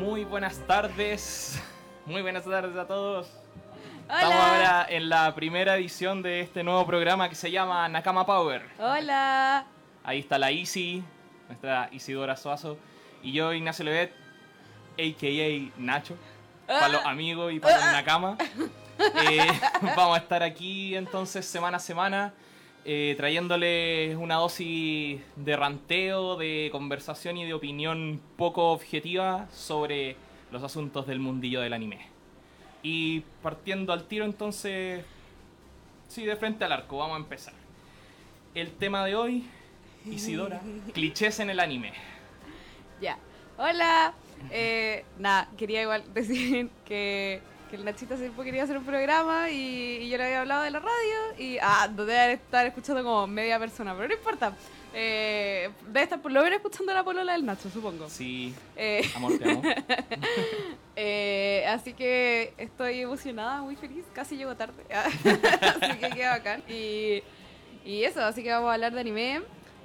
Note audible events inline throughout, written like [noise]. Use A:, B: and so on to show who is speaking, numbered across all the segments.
A: Muy buenas tardes. Muy buenas tardes a todos.
B: Hola.
A: Estamos ahora en la primera edición de este nuevo programa que se llama Nakama Power.
B: Hola.
A: Ahí está la Isi, nuestra Isidora Suazo, y yo, Ignacio Levet, a.k.a. Nacho, para los amigos y para los Nakama. [laughs] Eh, [laughs] vamos a estar aquí entonces semana a semana eh, trayéndoles una dosis de ranteo, de conversación y de opinión poco objetiva sobre los asuntos del mundillo del anime. Y partiendo al tiro entonces, sí, de frente al arco, vamos a empezar. El tema de hoy, Isidora, [laughs] clichés en el anime.
B: Ya. Hola. Eh, nada, quería igual [laughs] decir que, que el Nachito tiempo quería hacer un programa y, y yo le había hablado de la radio y ah, debe estar escuchando como media persona, pero no importa. Eh, debe estar por lo menos escuchando la polola del Nacho, supongo.
A: Sí,
B: Eh,
A: amor, te amo. [laughs]
B: eh, así que estoy emocionada, muy feliz. Casi llego tarde. [laughs] así que queda bacán. Y, y eso, así que vamos a hablar de anime.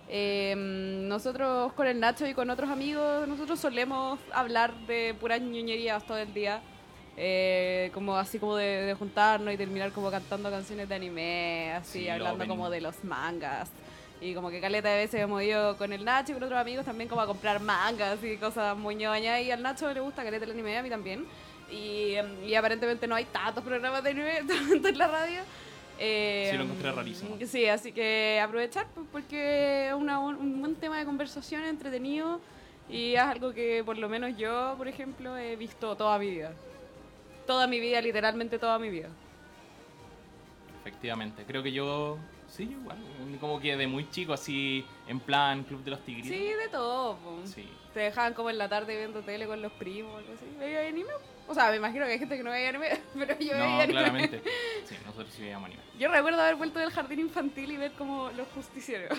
B: Eh, nosotros con el Nacho y con otros amigos, nosotros solemos hablar de puras ñoñerías todo el día. Eh, como así como de, de juntarnos y terminar como cantando canciones de anime, así
A: Sí,
B: hablando como de los mangas. Y como que caleta de veces hemos ido con el Nacho y con otros amigos también como a comprar mangas y cosas muy ñoñas. Y al Nacho le gusta caleta el anime, a mí también. Y, em, y aparentemente no hay tantos programas de anime [laughs] tanto en la radio. Eh,
A: Sí, lo encontré rarísimo.
B: Sí, así que aprovechar pues, porque es un buen tema de conversación entretenido y es algo que por lo menos yo, por ejemplo, he visto toda mi vida. Toda mi vida, literalmente toda mi vida.
A: Efectivamente, creo que yo, sí, igual, como que de muy chico, así, en plan Club de los Tigritos.
B: Sí, de todo. po.
A: Sí.
B: Te dejaban como en la tarde viendo tele con los primos algo así. ¿Veía anime? O sea, me imagino que hay gente que no veía anime, [laughs] pero yo veía
A: No,
B: anime.
A: claramente. [laughs] Sí, nosotros sí veíamos anime.
B: Yo recuerdo haber vuelto del jardín infantil y ver como los justicieros.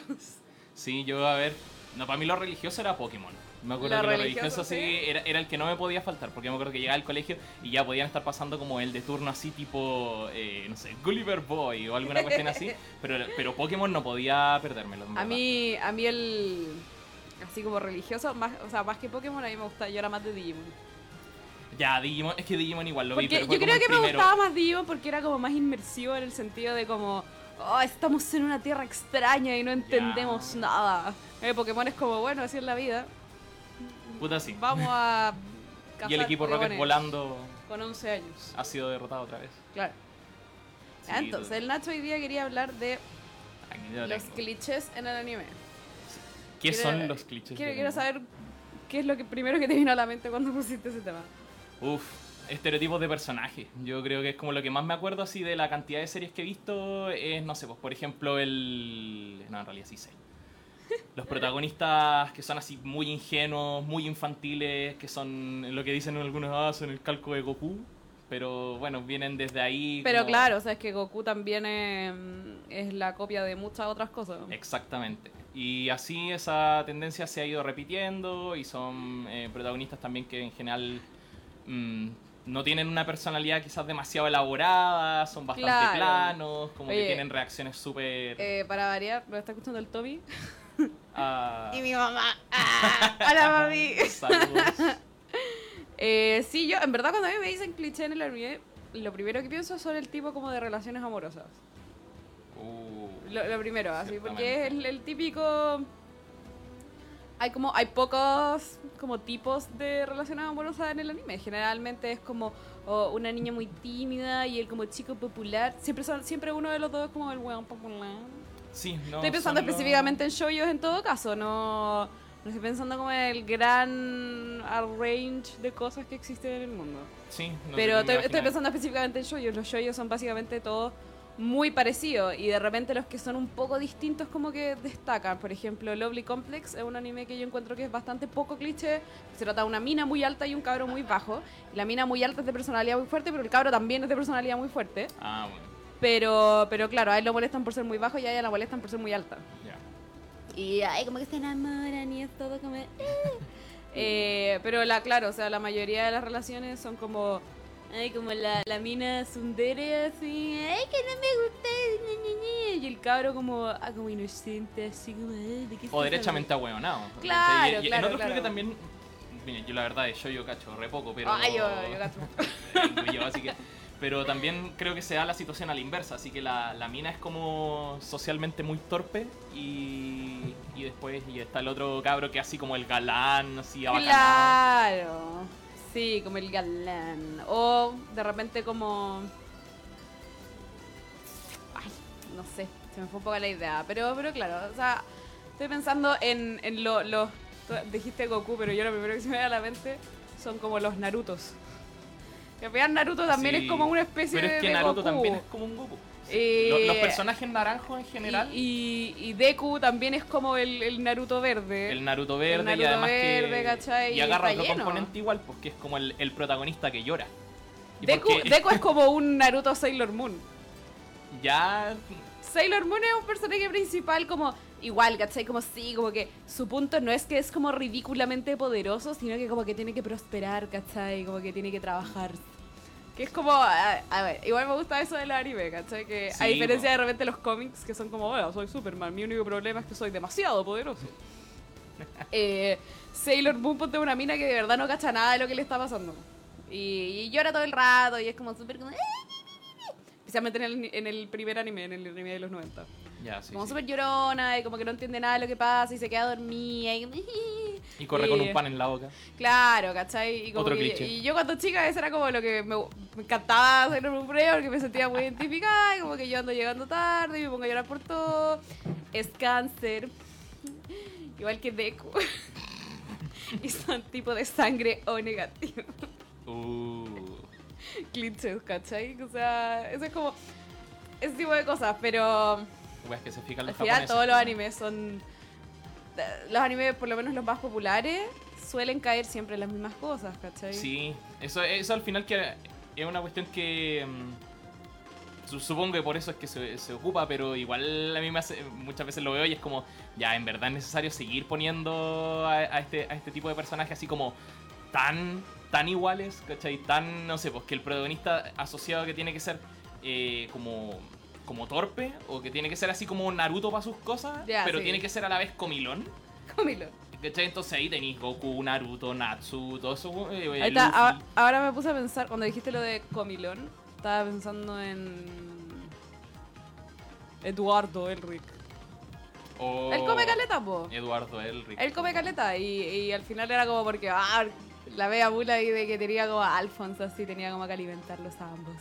A: Sí, yo, a ver, no, para mí lo religioso era Pokémon. Me acuerdo
B: Lo
A: que lo
B: religioso,
A: religioso sí era, era el que no me podía faltar, porque me acuerdo que llegaba al colegio y ya podían estar pasando como el de turno así, tipo, eh, no sé, Gulliver Boy o alguna cuestión así, [laughs] pero, pero Pokémon no podía perdérmelo.
B: A mí, a mí el... Así como religioso, más, o sea, más que Pokémon, a mí me gusta, yo era más de Digimon.
A: Ya, Digimon, es que Digimon igual lo vi,
B: Porque
A: pero fue
B: yo creo que me gustaba más Digimon porque era como más inmersivo en el sentido de como, oh, estamos en una tierra extraña y no entendemos nada. El Pokémon es como, bueno, así es la vida.
A: Puta sí.
B: Vamos a... [laughs]
A: Y el equipo Rocket volando
B: Con 11 años,
A: ha sido derrotado otra vez.
B: claro.
A: Sí,
B: Entonces,
A: todo-
B: el Nacho hoy día quería hablar de
A: lo
B: los clichés en el anime.
A: ¿Qué
B: Quiero-
A: son los clichés?
B: Quiero, quiero saber qué es lo que primero que te vino a la mente cuando [laughs] pusiste ese tema.
A: Uf, estereotipos de personaje. Yo creo que es como lo que más me acuerdo así de la cantidad de series que he visto es, no sé, pues por ejemplo el... No, en realidad sí sé. Los protagonistas que son así muy ingenuos, muy infantiles, que son lo que dicen algunos, ah, son el calco de Goku. Pero bueno, vienen desde ahí.
B: Pero
A: como-
B: claro, o sea, es que Goku también es, es la copia de muchas otras cosas.
A: Exactamente. Y así esa tendencia se ha ido repitiendo y son eh, protagonistas también que en general mm, no tienen una personalidad quizás demasiado elaborada, son bastante
B: Claro.
A: planos, como que tienen reacciones súper...
B: Eh, para variar, ¿lo está escuchando el Toby? [laughs]
A: ah,
B: Y mi mamá. ¡Ah! [laughs] ¡Hola, mami!
A: saludos. [laughs]
B: Eh, sí, yo, en verdad, cuando a mí me dicen cliché en el anime, lo primero que pienso son el tipo como de relaciones amorosas.
A: Uh,
B: Lo, lo primero, así, porque es el, el típico. Hay como, hay pocos como tipos de relaciones amorosas en el anime. Generalmente es como oh, una niña muy tímida y el como chico popular. Siempre son, siempre uno de los dos es como el weón popular.
A: Sí, no,
B: estoy pensando específicamente en shoyos en todo caso, no, no estoy pensando como en el gran range de cosas que existen en el mundo.
A: Sí, no
B: Pero estoy, estoy pensando específicamente en shoyos. Los shoyos son básicamente todos muy parecidos y de repente los que son un poco distintos como que destacan. Por ejemplo, Lovely Complex es un anime que yo encuentro que es bastante poco cliché. Se trata de una mina muy alta y un cabro muy bajo. La mina muy alta es de personalidad muy fuerte, pero el cabro también es de personalidad muy fuerte.
A: Ah, bueno,
B: Pero, pero claro, a él lo molestan por ser muy bajo y a ella la molestan por ser muy alta.
A: ya.
B: Y ay, como que se enamoran y es todo como... eh. [laughs] Eh, pero la, claro, o sea, la mayoría de las relaciones son como... Ay, como la, la mina sundere así, ay, que no me gusta, ñe, ñe, ñe", y el cabro como, ah, como inocente, así como, "Ay, ¿de qué
A: O derechamente ahueonado.
B: Claro,
A: y, y
B: claro,
A: en otros creo
B: claro.
A: que también Mira, yo la verdad de yo yo cacho re poco, pero.
B: Ay, yo, yo gato. [laughs]
A: Yo, así que- pero también creo que se da la situación a la inversa, así que la, la mina es como socialmente muy torpe y, y después y está el otro cabro que así como el galán, así abacanado.
B: Claro. Sí, como el galán. O de repente como... Ay, no sé, se me fue un poco la idea. Pero, pero claro, o sea, estoy pensando en, en lo- los... tú Dijiste Goku, pero yo lo primero que se me viene a la mente son como los Narutos. Que vean Naruto también
A: Sí,
B: es como una especie
A: Pero
B: de,
A: es que
B: de
A: Naruto
B: Goku.
A: también es como un Goku.
B: Eh,
A: Lo- los personajes naranjos en general,
B: Y, y, y Deku también es como el, el Naruto verde.
A: el Naruto verde
B: Naruto
A: y además
B: verde,
A: que
B: ¿cachai?
A: y agarra otro
B: lleno.
A: componente igual, porque es como el, el protagonista que llora.
B: Deku,
A: porque [laughs]
B: Deku es como un Naruto Sailor Moon.
A: ya
B: Sailor Moon es un personaje principal como igual, ¿cachai? Como sí, como que su punto no es que es como ridículamente poderoso, sino que como que tiene que prosperar, ¿cachai? Como que tiene que trabajar. Que es como, a, a ver, igual me gusta eso del anime, ¿cachai? Que a diferencia de repente los cómics que son como, bueno, soy Superman, mi único problema es que soy demasiado poderoso. [laughs] eh, Sailor Moon ponte una mina que de verdad no cacha nada de lo que le está pasando. Y, y llora todo el rato y es como súper como... Especialmente en el, en el primer anime, en el anime de los 90
A: ya sí,
B: como
A: sí.
B: súper llorona y como que no entiende nada de lo que pasa y se queda dormida y, [laughs]
A: y corre con un pan en la boca.
B: claro, ¿cachai? Y, como
A: Otro
B: que-
A: cliché.
B: y yo cuando chica eso era como lo que me, me encantaba hacer un pre porque me sentía muy identificada y como que yo ando llegando tarde y me pongo a llorar por todo. Es cáncer. Igual que Deku. [laughs] y son tipo de sangre O negativo.
A: Uh. [laughs]
B: Clichés, ¿cachai? O sea, eso es como ese tipo de cosas, pero...
A: Weas que se fijan
B: Al
A: los
B: final
A: japoneses.
B: todos los animes son... Los animes, por lo menos los más populares, suelen caer siempre en las mismas cosas, ¿cachai?
A: Sí, eso, eso al final que es una cuestión que mm, su- supongo que por eso es que se, se ocupa, pero igual a mí me hace, muchas veces lo veo y es como, ya, en verdad es necesario seguir poniendo a, a este, a este tipo de personajes así como tan, tan iguales, ¿cachai? Tan, no sé, pues que el protagonista asociado que tiene que ser eh, como como torpe o que tiene que ser así como Naruto para sus cosas, pero
B: sí.
A: tiene que ser a la vez comilón.
B: Comilo.
A: ¿Cachai? Entonces ahí tenéis Goku, Naruto, Natsu, todo eso. eh,
B: Ahí está, ahora me puse a pensar, cuando dijiste lo de Comilón, estaba pensando en... Eduardo Elric.
A: O
B: Él come caleta, po.
A: Eduardo Elric.
B: Él come caleta y, y al final era como porque ah, la vea bula y de que tenía como a Alphonse así, tenía como que alimentarlos a ambos.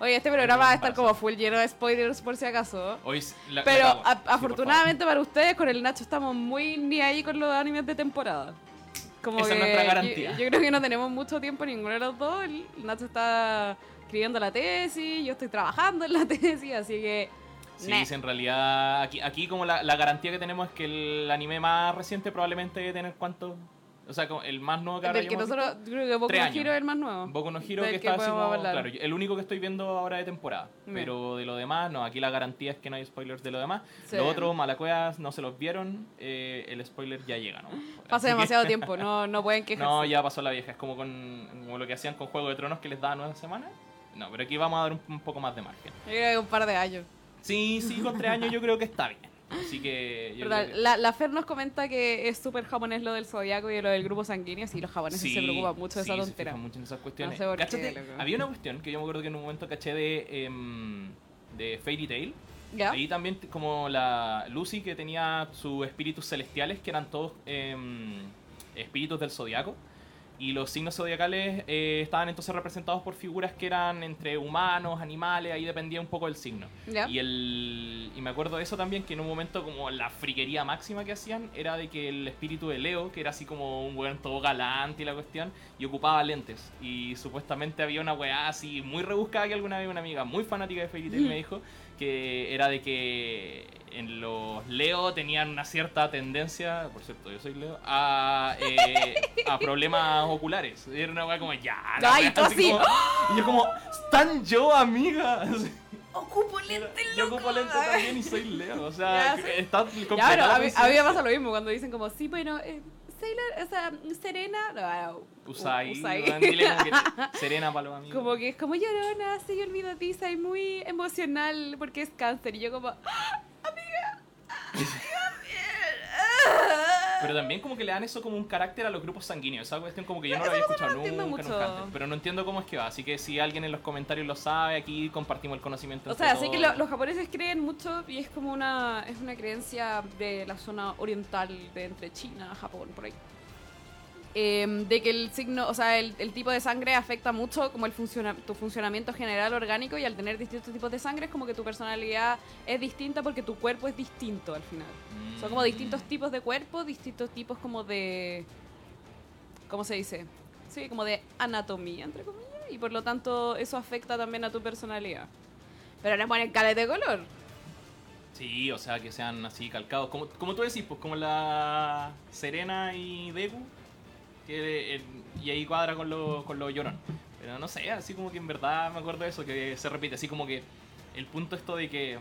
B: Oye, este programa va a estar como full lleno de spoilers por si acaso.
A: Hoy la-
B: Pero
A: la Sí,
B: afortunadamente para ustedes, con el Nacho estamos muy ni ahí con los animes de temporada. Como
A: Esa es
B: que
A: nuestra
B: yo-
A: garantía.
B: Yo, creo que no tenemos mucho tiempo ninguno de los dos. El Nacho está escribiendo la tesis, yo estoy trabajando en la [laughs] tesis, así que...
A: Sí,
B: Nah.
A: en realidad aquí, aquí como la, la garantía que tenemos es que el anime más reciente probablemente debe tener cuánto... O sea, el más nuevo que ahora
B: Del que nosotros, creo que Boku no. Hero es el más nuevo.
A: Boku no Hero que
B: que
A: está así como, claro, el único que estoy viendo ahora de temporada.
B: Bien.
A: Pero de lo demás, no, aquí la garantía es que no hay spoilers de lo demás.
B: Sí.
A: Lo otro, Malacueas, no se los vieron, eh, el spoiler ya llega, ¿no?
B: Pasa
A: Así que-
B: demasiado [laughs] tiempo, no, no pueden quejarse.
A: No, ya pasó la vieja. Es como con como lo que hacían con Juego de Tronos que les daba nueve semanas. No, pero aquí vamos a dar un, un poco más de margen.
B: Yo creo que un par de años.
A: Sí, sí, con tres años yo creo que está bien. Así que. Yo
B: ¿Verdad?
A: creo que-
B: La, la Fer nos comenta que es súper japonés lo del zodiaco y lo del grupo sanguíneo. Sí, los japoneses
A: Sí,
B: se preocupan mucho de
A: sí,
B: esa
A: se
B: tontera.
A: fijan mucho en esas cuestiones.
B: No sé qué,
A: había una cuestión que yo me acuerdo que en un momento caché de. em, de Fairy Tail.
B: ¿Ya?
A: Ahí también, como la Lucy, que tenía sus espíritus celestiales, que eran todos em, espíritus del zodiaco. Y los signos zodiacales eh, estaban entonces representados por figuras que eran entre humanos, animales, ahí dependía un poco del signo.
B: ¿Ya?
A: Y, el, y me acuerdo de eso también, que en un momento como la friquería máxima que hacían era de que el espíritu de Leo, que era así como un weón todo galante y la cuestión, y ocupaba lentes. Y supuestamente había una weá así muy rebuscada que alguna vez una amiga muy fanática de Fairy Tail me dijo, que era de que en los Leo tenían una cierta tendencia, por cierto, yo soy Leo, a, eh, a problemas oculares. Era una weá como, ya, la
B: Ay,
A: weá",
B: tú así,
A: como- y yo como, ¿están yo, amiga?
B: Ocupo lentes,
A: Yo ocupo lente también y soy Leo, o sea, está
B: Ya, pero a mí, a mí me pasa lo mismo cuando dicen como, sí, bueno, eh, Sailor, o sea, Serena, no,
A: Usai,
B: Usai.
A: como que [laughs] serena para los amigos.
B: Como que es como llorona, así olvidadiza y muy emocional porque es cáncer. Y yo como, ¡Ah, amiga. [laughs]
A: Pero también como que le dan eso como un carácter a los grupos sanguíneos. Esa cuestión como que yo no lo había escuchado
B: no
A: nunca,
B: mucho.
A: nunca antes. Pero no entiendo cómo es que va. Así que si alguien en los comentarios lo sabe, aquí compartimos el conocimiento.
B: O
A: entre
B: sea, sé que lo- los japoneses creen mucho y es como una es una creencia de la zona oriental de entre China, Japón, por ahí. Em, de que el signo, o sea, el, el tipo de sangre afecta mucho como el funciona, tu funcionamiento general orgánico y al tener distintos tipos de sangre es como que tu personalidad es distinta porque tu cuerpo es distinto al final. Son como distintos tipos de cuerpo, distintos tipos como de... ¿Cómo se dice? Sí, como de anatomía, entre comillas, y por lo tanto eso afecta también a tu personalidad. Pero le ponen caleta de color.
A: Sí, o sea, que sean así calcados. Como, como tú decís, pues como la Serena y Deku. Que, eh, y ahí cuadra con lo, con lo llorón. Pero no sé, así como que en verdad me acuerdo de eso, que se repite. Así como que el punto esto de que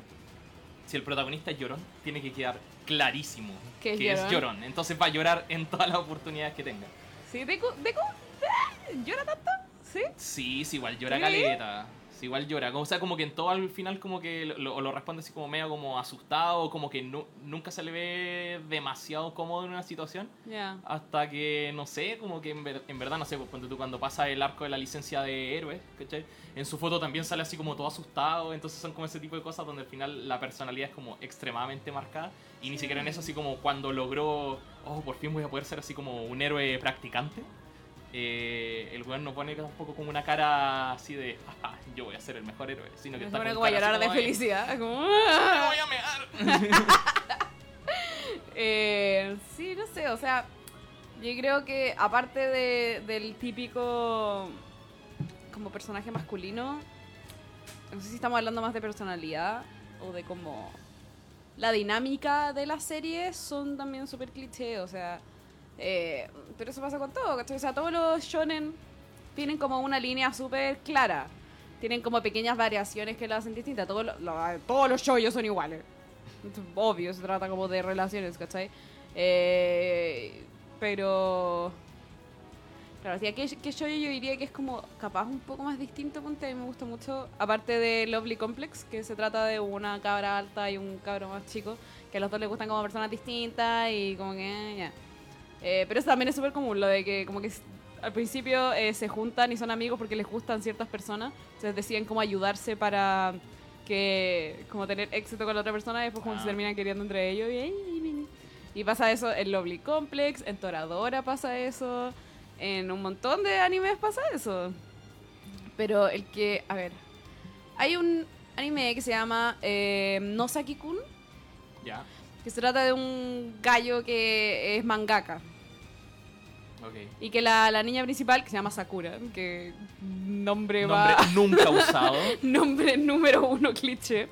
A: si el protagonista es llorón, tiene que quedar clarísimo
B: Que es
A: que es
B: llorón.
A: Entonces va a llorar en todas las oportunidades que tenga.
B: Sí, Deku, Deku, ah, ¿llora tanto? ¿Sí?
A: Sí, sí, igual llora
B: ¿Sí?
A: caleta. Sí, igual llora. O sea, como que en todo al final como que lo, lo responde así como medio como asustado, como que nu- nunca se le ve demasiado cómodo en una situación.
B: Ya.
A: Hasta que, no sé, como que en, ver- en verdad, no sé, pues ponte tú cuando pasa el arco de la licencia de héroes, ¿cachai? En su foto también sale así como todo asustado, entonces son como ese tipo de cosas donde al final la personalidad es como extremadamente marcada. Y ni siquiera en eso, así como cuando logró, oh, por fin voy a poder ser así como un héroe practicante. Eh, el weón no pone tampoco como una cara así de, "Ajá, yo voy a ser el mejor héroe, sino que
B: Me
A: está con
B: como a
A: cara así
B: llorar de felicidad. Como,
A: "Me
B: ah.
A: voy a mear". [laughs]
B: Eh, sí, no sé, o sea, yo creo que aparte de- del típico como personaje masculino, no sé si estamos hablando más de personalidad o de como la dinámica de la serie son también súper cliché, o sea, eh, pero eso pasa con todo, ¿cachai? O sea, todos los shonen tienen como una línea súper clara, tienen como pequeñas variaciones que la hacen distinta, todos los, shows son iguales. Obvio, se trata como de relaciones, ¿cachai? Eh, pero... Claro, que, que yo, yo diría que es como capaz un poco más distinto, a mí me gusta mucho, aparte de Lovely Complex, que se trata de una cabra alta y un cabro más chico, que a los dos les gustan como personas distintas y como que, ya. Eh, pero eso también es súper común, lo de que como que al principio eh, se juntan y son amigos porque les gustan ciertas personas, entonces deciden como ayudarse para que como tener éxito con la otra persona y después como
A: Ah.
B: se terminan queriendo entre ellos y, y- y pasa eso en Lovely Complex, en Toradora pasa eso, en un montón de animes pasa eso. Pero el que, a ver, hay un anime que se llama eh, Nosaki-kun,
A: Ya,
B: que se trata de un gallo que es mangaka.
A: Ok.
B: Y que la, la niña principal, que se llama Sakura, que nombre,
A: Nombre
B: va... [laughs]
A: nunca usado.
B: nombre número uno cliché.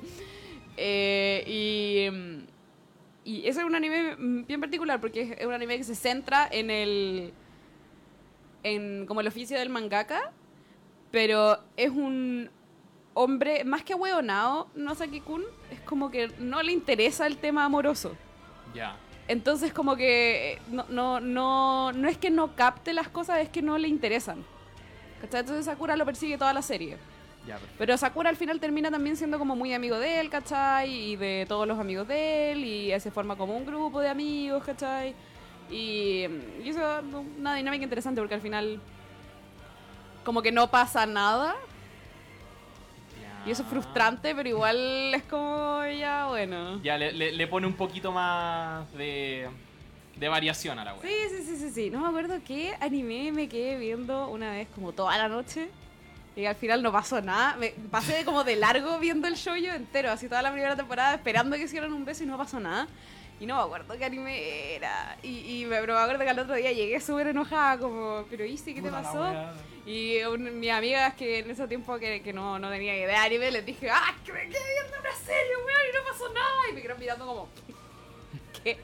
B: Eh, y, y ese es un anime bien particular porque es un anime que se centra en el. en como el oficio del mangaka, pero es un hombre más que hueonado, no Kun, es como que no le interesa el tema amoroso.
A: Ya.
B: Entonces como que eh, no, no, no, no es que no capte las cosas, es que no le interesan. ¿Cachai? Entonces Sakura lo persigue toda la serie.
A: Ya.
B: Pero Sakura al final termina también siendo como muy amigo de él, ¿cachai? Y de todos los amigos de él, y se forma como un grupo de amigos, ¿cachai? Y, y eso es una dinámica interesante porque al final como que no pasa nada. Y eso es frustrante, pero igual es como ya, bueno.
A: Ya, le, le- le pone un poquito más de, de variación a la web.
B: Sí, sí, sí, sí, sí. No me acuerdo qué anime me quedé viendo una vez como toda la noche. Y al final no pasó nada. Me pasé como de largo viendo el show yo entero, así toda la primera temporada, esperando que hicieran un beso y no pasó nada. Y no me acuerdo qué anime era. Y, y me, pero me acuerdo que al otro día llegué súper enojada, como, pero Isi, ¿qué te
A: Puta la
B: pasó? Y un- mis amigas que en ese tiempo que, que no, no tenía idea de anime, les dije, ¡ah, que me quedé viendo una serie, weón! Y no pasó nada. Y me quedaron mirando como, [laughs] ¿qué?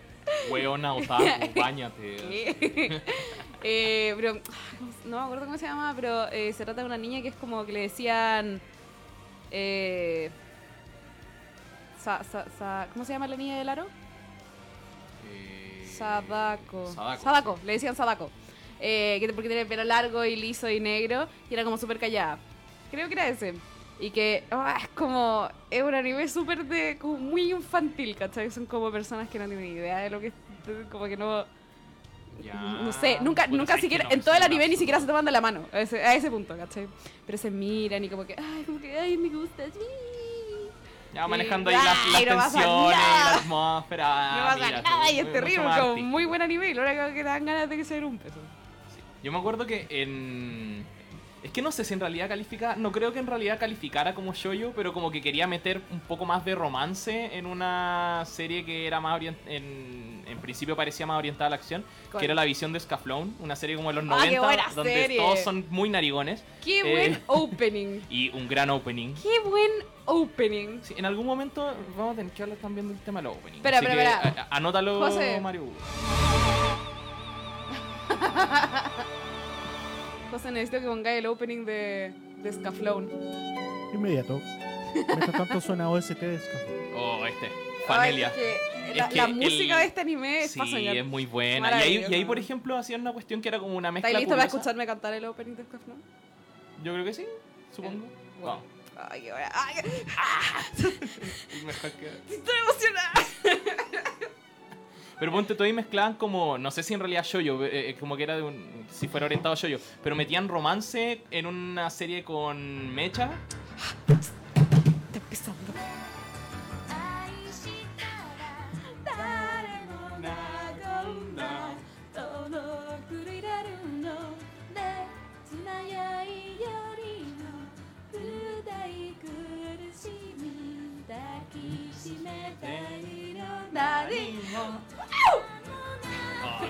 A: Weona otaku, [laughs] bañate. [laughs]
B: Eh, pero ah, ¿cómo se- no me acuerdo cómo se llama, pero eh, se trata de una niña que es como que le decían. eh, sa- sa- sa- ¿Cómo se llama la niña del aro?
A: Eh,
B: Sadako.
A: Sadako,
B: le decían Sadako. Eh, que porque tiene el pelo largo y liso y negro y era como súper callada. Creo que era ese. Y que ah, es como. Es un anime súper de. como muy infantil, ¿cachai? Son como personas que no tienen idea de lo que. Como que no.
A: Ya,
B: no sé, nunca,
A: puta,
B: nunca siquiera,
A: no,
B: en todo el anime ni siquiera se toman de la mano, a ese, a ese punto, ¿cachai? Pero se miran y como que, ay, como que, ay, me gustas, sí.
A: Ya manejando ahí las,
B: Ay,
A: las
B: no
A: tensiones y la atmósfera.
B: no
A: ah,
B: pasa nada y es terrible, como muy buen anime y lo que te dan ganas de que sea un peso.
A: Yo me acuerdo que en. Es que no sé si en realidad califica. No creo que en realidad calificara como shoyo, pero como que quería meter un poco más de romance en una serie que era más orient- en, en principio parecía más orientada a la acción,
B: ¿Cuál?
A: que era la visión de Scaflón, una serie como de los
B: Ah,
A: 90,
B: qué buena
A: donde
B: serie.
A: todos son muy narigones.
B: Qué
A: Eh,
B: buen [laughs] opening.
A: Y un gran opening.
B: Qué buen opening.
A: Sí, en algún momento vamos a tener que hablar también del tema de los openings.
B: Espera, espera, espera.
A: Anótalo,
B: José.
A: Mario. [laughs]
B: José, necesito que pongáis el opening de, de Scaflón.
C: Inmediato. Mientras tanto suena OST de Scaffold.
A: Oh, este. Fanelia.
B: Ay, es que la,
A: Es que
B: la
A: el-
B: música de este anime es
A: Sí, es muy buena. Y ahí, y ahí, por ejemplo, hacían una cuestión que era como una mezcla
B: ¿Estáis listos para escucharme cantar el opening de Scaflón?
A: Yo creo que sí, supongo.
B: Bueno.
A: Vamos.
B: Ay, qué buena. Ay, [laughs] [laughs]
A: Mejor que-
B: estoy emocionada. [laughs]
A: Pero ponte todo y mezclaban como, no sé si en realidad shoyo, eh, eh, como que era de un, si fuera orientado a shoyo, pero metían romance en una serie con Mecha.
B: Está empezando.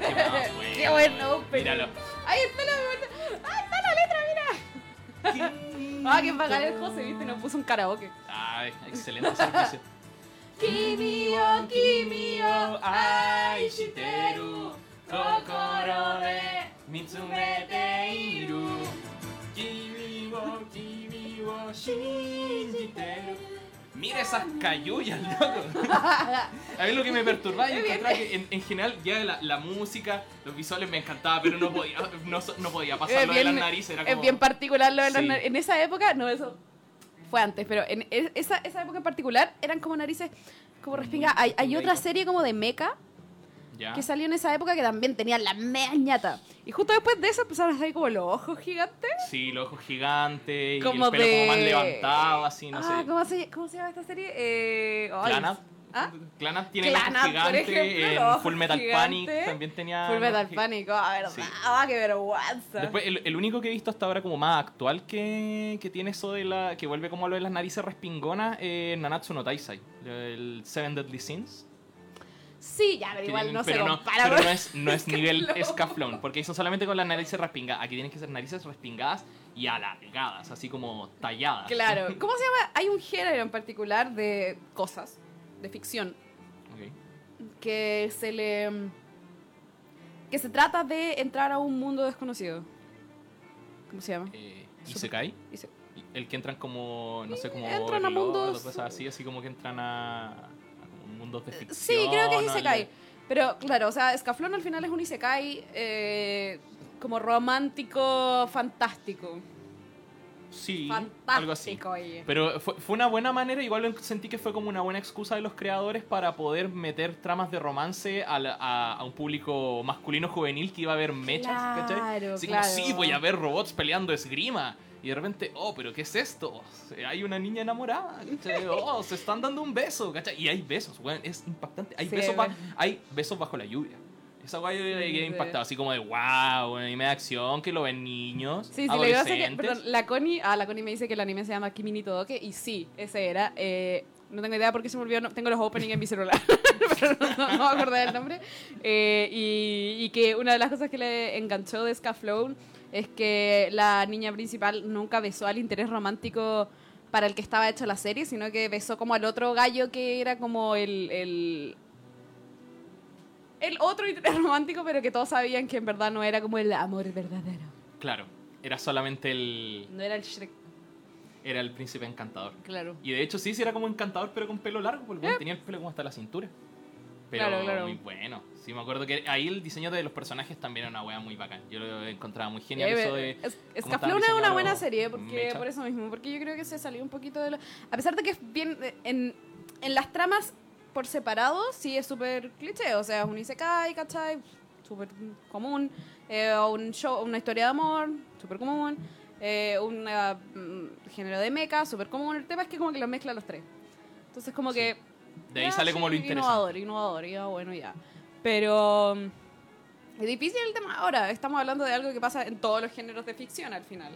B: [laughs]
A: qué, bueno.
B: Qué.
A: Míralo.
B: Ahí está la Ahí está la letra, mira. [laughs] Ah, que pagar el José, viste, nos puso un karaoke.
A: Ay, excelente servicio. [laughs]
B: Kimi o kimi o
A: aishiteru, kokoro de mitsumete iru. Kimi wo kimi shinjiteru. Mira esas cayullas, loco. A mí lo que me perturbaba y encontraba que en, en general ya la, la música, los visuales me encantaba, pero no podía, no, no podía pasar
B: Es
A: lo de las
B: bien,
A: narices. Era
B: es
A: como,
B: bien particular lo de las
A: Sí.
B: narices. En esa época, no, eso fue antes, pero en esa, esa época en particular eran como narices como respinga. Hay, hay otra serie como de mecha
A: ya.
B: que salió en esa época que también tenían la mea ñata. Y justo después de eso empezaron a salir como los ojos gigantes.
A: Sí, los ojos gigantes y
B: Como
A: el pelo como más levantado, así, no
B: ah,
A: sé.
B: ¿cómo se, ¿cómo se llama esta serie? Eh. ¿Ah?
A: Clanat tiene
B: Clanat,
A: el ojo
B: por
A: gigante.
B: ejemplo,
A: en
B: ojos
A: Full Metal Panic
B: gigantes.
A: también tenía.
B: Full Metal Panic, ah, verdad.
A: Sí.
B: Ah, qué vergüenza.
A: Después, el, el único que he visto hasta ahora como más actual que, que tiene eso de la. que vuelve como a lo de las narices respingonas es Nanatsu no Taisai, el Seven Deadly Sins.
B: Sí, ya, pero igual
A: tienen-
B: no se
A: pero no,
B: compara.
A: pero no es, no es nivel
B: Escaflón.
A: porque son solamente con las narices respingadas. Aquí tienen que ser narices respingadas y alargadas, así como talladas.
B: Claro. [laughs] ¿Cómo se llama? Hay un género en particular de cosas, de ficción,
A: Ok.
B: que se le. que se trata de entrar a un mundo desconocido. ¿Cómo se llama?
A: Eh, Isekai.
B: Dice-
A: El que entran como, no sé, como
B: Entran a mundos-
A: cosas así, así como que entran a, mundos de ficción.
B: Sí, creo que es
A: ¿no?
B: Isekai. Pero claro, o sea, Escaflón al final es un Isekai eh, como romántico, fantástico.
A: Sí,
B: Fantástico,
A: algo así.
B: oye.
A: Pero fue, fue una buena manera, igual sentí que fue como una buena excusa de los creadores para poder meter tramas de romance a, la- a- a un público masculino juvenil que iba a ver mechas, ¿cachai?
B: Claro,
A: Así
B: claro.
A: como, sí, voy a ver robots peleando esgrima. Y de repente, oh, pero ¿qué es esto? Hay una niña enamorada, ¿cachai? Oh, se están dando un beso, ¿cachai? Y hay besos, weón, es impactante. Hay,
B: Sí,
A: besos, hay besos bajo la lluvia. Esa guay yo quedé
B: Sí.
A: impactado, así como de wow, un anime de acción que lo ven niños.
B: Sí, sí, lo que perdón, la Connie, ah, la Connie me dice que el anime se llama Kimi ni Todoke, y sí, ese era. Eh, no tengo idea por qué se me olvidó, no- tengo los openings en mi celular, [laughs] pero no, no me acuerdo del nombre. Eh, y, y que una de las cosas que le enganchó de Scaflown es que la niña principal nunca besó al interés romántico para el que estaba hecha la serie, sino que besó como al otro gallo que era como el... el el otro interés [laughs] romántico, pero que todos sabían que en verdad no era como el amor verdadero.
A: Claro, era solamente el.
B: No era el Shrek,
A: Era el príncipe encantador.
B: claro.
A: Y de hecho, sí, sí era como encantador, pero con pelo largo, porque weón tenía el pelo como hasta la cintura. Pero.
B: Claro, claro.
A: muy bueno. Sí, me acuerdo que ahí el diseño de los personajes también era una wea muy bacán. Yo lo encontraba muy genial
B: Eh,
A: eso de.
B: es- Escaflón es una buena
A: los
B: serie, porque por eso mismo, porque yo creo que se salió un poquito de lo... A pesar de que es bien... En, en las tramas por separado, sí es súper cliché, o sea, es un isekai, ¿cachai? súper común. Eh, o un show, una historia de amor, súper común. Eh, un género de mecha, súper común. El tema es que como que lo mezcla los tres. Entonces como
A: Sí.
B: que...
A: De ahí sale como
B: sí,
A: lo interesante.
B: Innovador, innovador, ya, bueno, ya. Pero... mm, Es difícil el tema ahora. Estamos hablando de algo que pasa en todos los géneros de ficción al final.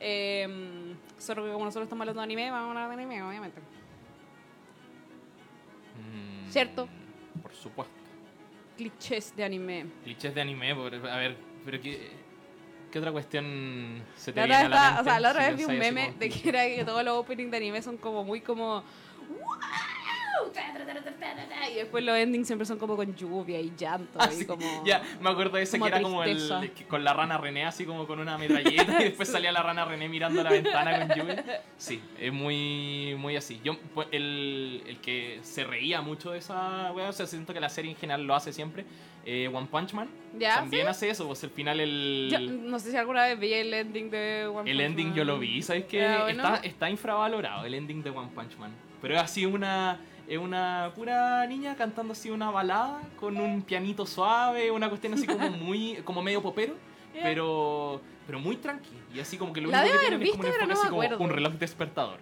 B: Eh, solo que como nosotros estamos hablando de anime, vamos a hablar de anime, obviamente.
A: Mm,
B: ¿Cierto?
A: Por supuesto.
B: Clichés de anime.
A: Clichés de anime, por- a ver, pero ¿qué, qué otra cuestión se te
B: La
A: viene a la mente?
B: o sea, la otra vez vi un meme
A: como
B: de que era que todos los openings de anime son como muy como. "Wow", Y después los endings siempre son como con lluvia y llanto.
A: Ah,
B: y
A: sí,
B: como...
A: Ya, me acuerdo de ese que era como el con la rana René, así como con una metralleta, y después [laughs] salía la rana René mirando la ventana con lluvia. Sí, es muy, muy así. Yo, pues, el, el que se reía mucho de esa wea, o sea, siento que la serie en general lo hace siempre. eh, One Punch Man
B: ¿Ya?
A: también hace eso, pues al final el.
B: Yo no sé si alguna vez vi el ending de One
A: El
B: Punch
A: ending
B: Man.
A: yo lo vi, ¿sabes qué?
B: Era bueno.
A: Está, está infravalorado el ending de One Punch Man. Pero es así una, es una pura niña cantando así una balada con un pianito suave, una cuestión así como muy, como medio popero, pero, pero muy tranqui. Y así como que lo
B: La
A: único que tiene es como un
B: visto,
A: enfoque
B: no
A: así como un reloj despertador.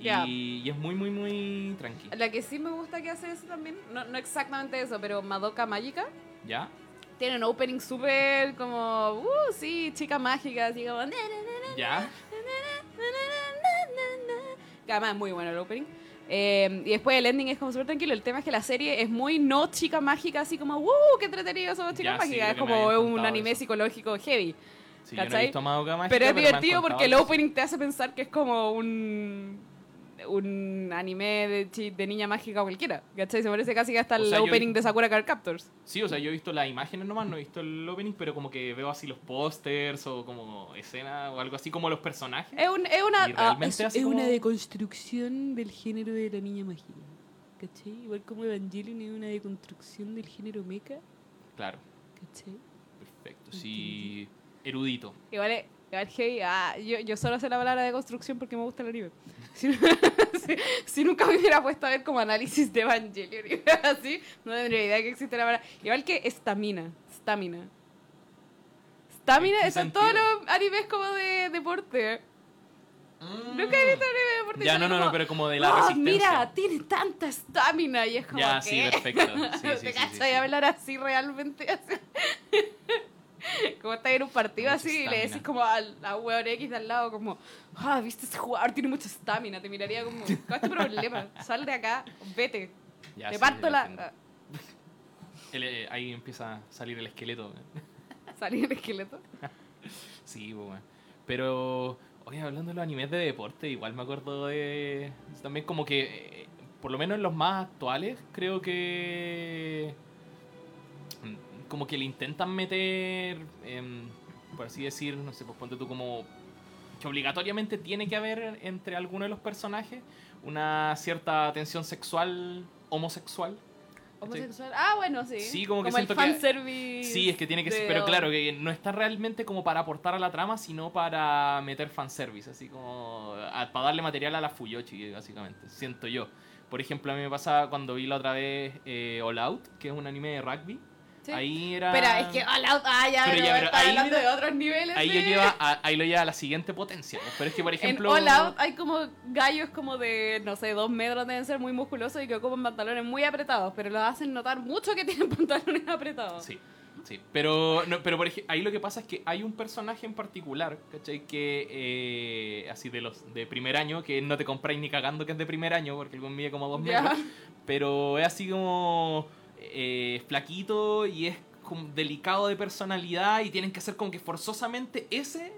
B: Ya.
A: Y, y es muy, muy, muy tranqui.
B: La que sí me gusta que hace eso también, no, no exactamente eso, pero Madoka Mágica
A: ¿Ya?
B: tiene un opening súper como, uh, sí, chica mágica, así como... "Na, na, na, na,
A: ¿Ya?
B: Que además es muy bueno el opening. Eh, y después el ending es como súper tranquilo. El tema es que la serie es muy no chica mágica, así como, ¡uh! ¡Qué entretenido somos chicas
A: Ya, sí,
B: mágicas!
A: creo
B: es como un anime
A: eso.
B: psicológico heavy.
A: Sí, yo no he visto Mágica,
B: pero es
A: han
B: divertido porque el opening te hace pensar que es como un un anime de, de niña mágica cualquiera. ¿Cachai? Se parece casi que hasta
A: O
B: el
A: yo-
B: opening de Sakura Card Captors.
A: Sí, o sea, yo he visto las imágenes nomás, no he visto el opening, pero como que veo así los pósters o como escena o algo así como los personajes.
B: Es, un- es una, ah, es, una deconstrucción del género de la niña mágica. ¿Cachai? Igual como Evangelion es una deconstrucción del género mecha.
A: Claro,
B: ¿Cachai?
A: perfecto. Sí, erudito.
B: Igual es igual heavy. Ah, yo, yo solo sé la palabra de construcción porque me gusta el anime. [laughs] Si, si- si nunca me hubiera puesto a ver como análisis de Evangelion y [laughs] así, no tendría idea que existe la palabra. Igual que estamina. Stamina. Stamina
A: ¿En qué
B: está en todos los animes como de deporte. Nunca he visto anime de deporte.
A: Ya, no, no,
B: como,
A: no, pero como de la
B: "Oh,
A: resistencia.
B: mira, tiene tanta estamina. Y es como
A: Ya,
B: que...
A: sí, perfecto. [laughs] Sí,
B: ¿Te
A: sí, sí, sí.
B: hablar así realmente? Así. [laughs] como estás en un partido
A: Mucha
B: así y le decís como al, a weón X de al lado como, ah, viste ese jugador tiene mucha estamina. Te miraría como, ¿cuál es tu problema? Sal de acá, vete.
A: Ya,
B: Te
A: sí,
B: parto la...
A: El, eh, ahí empieza a salir el esqueleto. [laughs]
B: Salir el esqueleto. [laughs]
A: Sí, bueno. Pero, oye, hablando de los animes de deporte, igual me acuerdo de. También como que, eh, por lo menos en los más actuales, creo que. Como que le intentan meter, em, por así decir, no sé, pues ponte tú como. Que obligatoriamente tiene que haber entre alguno de los personajes una cierta tensión sexual homosexual.
B: Homosexual. Ah, bueno, sí.
A: Sí, como que
B: el
A: siento que-
B: fanservice.
A: Sí, es que tiene que ser, pero claro, que no está realmente como para aportar a la trama, sino para meter fanservice, así como a- para darle material a la Fuyoshi, básicamente, siento yo. Por ejemplo, a mí me pasa cuando vi la otra vez eh, All Out, que es un anime de rugby.
B: Sí.
A: Ahí era...
B: Espera, es que Out, ah, ya,
A: Pero
B: pero,
A: ya, pero ahí
B: hablando de otros niveles.
A: Ahí,
B: de-
A: lo lleva a, ahí lo lleva a la siguiente potencia. Pero es que, por ejemplo...
B: En All Out hay como gallos como de, no sé, dos metros deben ser muy musculosos y que ocupan pantalones muy apretados, pero los hacen notar mucho que [laughs] tienen pantalones apretados.
A: Sí, sí. Pero, no, pero por ej- ahí lo que pasa es que hay un personaje en particular, ¿cachai? Que, eh, así de los de primer año, que no te compráis ni cagando que es de primer año, porque el buen mide como dos
B: Ya.
A: metros. Pero es así como eh, flaquito y es como delicado de personalidad y tienen que hacer como que forzosamente ese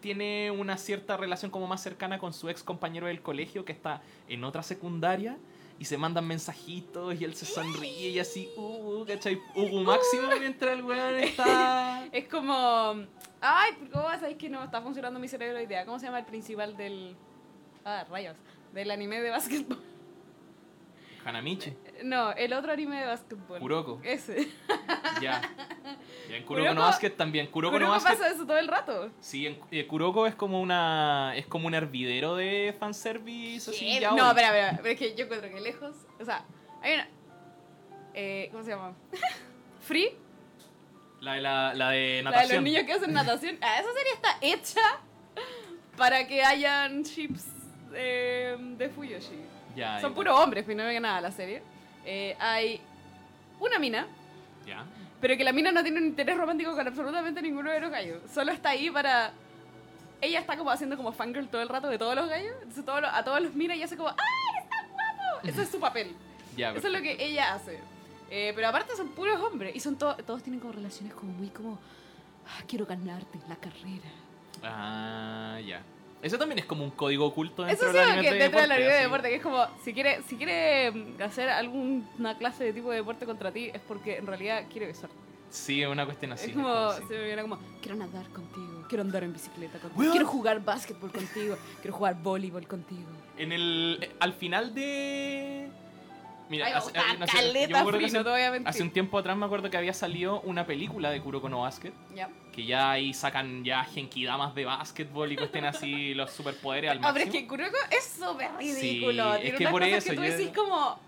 A: tiene una cierta relación como más cercana con su ex compañero del colegio que está en otra secundaria y se mandan mensajitos y él se sonríe y así, uh, ¿cachai? Hugo máximo mientras el weón [laughs] está...
B: Es como, ay, ¿cómo sabéis que no está funcionando mi cerebro día? ¿Cómo se llama el principal del, ah, rayos, del anime de básquetbol?
A: Hanamichi,
B: No, el otro anime de básquetbol.
A: Kuroko,
B: Ese. [laughs]
A: ya. Ya en Kuroko no Basket también. Kuroko, no Basket.
B: pasa eso todo el rato.
A: Sí, en, eh, Kuroko es como una es como un hervidero de fanservice así ya
B: No, espera, espera, pero es que yo encuentro que lejos, o sea, hay una, eh, ¿cómo se llama? [laughs] Free
A: La de, la, la de
B: La de
A: natación.
B: los niños que hacen natación. Ah, esa serie está hecha para que hayan chips eh, de Fuyoshi.
A: Ya,
B: Son puros hombres, no que nada la serie. Eh, hay una mina,
A: Ya.
B: pero que la mina no tiene un interés romántico con absolutamente ninguno de los gallos. Solo está ahí para... Ella está como haciendo como fangirl todo el rato de todos los gallos. Entonces todos los- a todos los mira y hace como ¡Ah, eres tan guapo! [laughs] Ese es su papel.
A: Ya,
B: Eso es lo que ella hace. Eh, pero aparte son puros hombres. Y son to- todos tienen como relaciones como muy como... "Ah, quiero ganarte la carrera.
A: Ah, ya. Eso también es como un código oculto
B: Eso
A: dentro
B: sí,
A: del anime
B: que
A: de
B: dentro de la
A: deporte,
B: vida de deporte, que es como, si quiere, si quiere mm, hacer alguna clase de tipo de deporte contra ti, es porque en realidad quiere besarte.
A: Sí, es una cuestión así.
B: es como,
A: así.
B: se me viene como, quiero nadar contigo, quiero andar en bicicleta contigo,
A: Weón.
B: quiero jugar básquetbol contigo, quiero jugar voleibol contigo.
A: En el. eh, Al final de. Mira,
B: Ay, me
A: hace- yo un tiempo atrás me acuerdo que había salido una película de Kuroko no Basket. Que ya ahí sacan ya genkidamas de básquetbol y cuestionen así los superpoderes al
B: Ah, pero
A: máximo.
B: es que Kuroko es súper
A: Sí,
B: ridículo.
A: es
B: Tiene
A: que
B: unas
A: por
B: cosas
A: eso
B: que tú
A: yo-
B: decís como,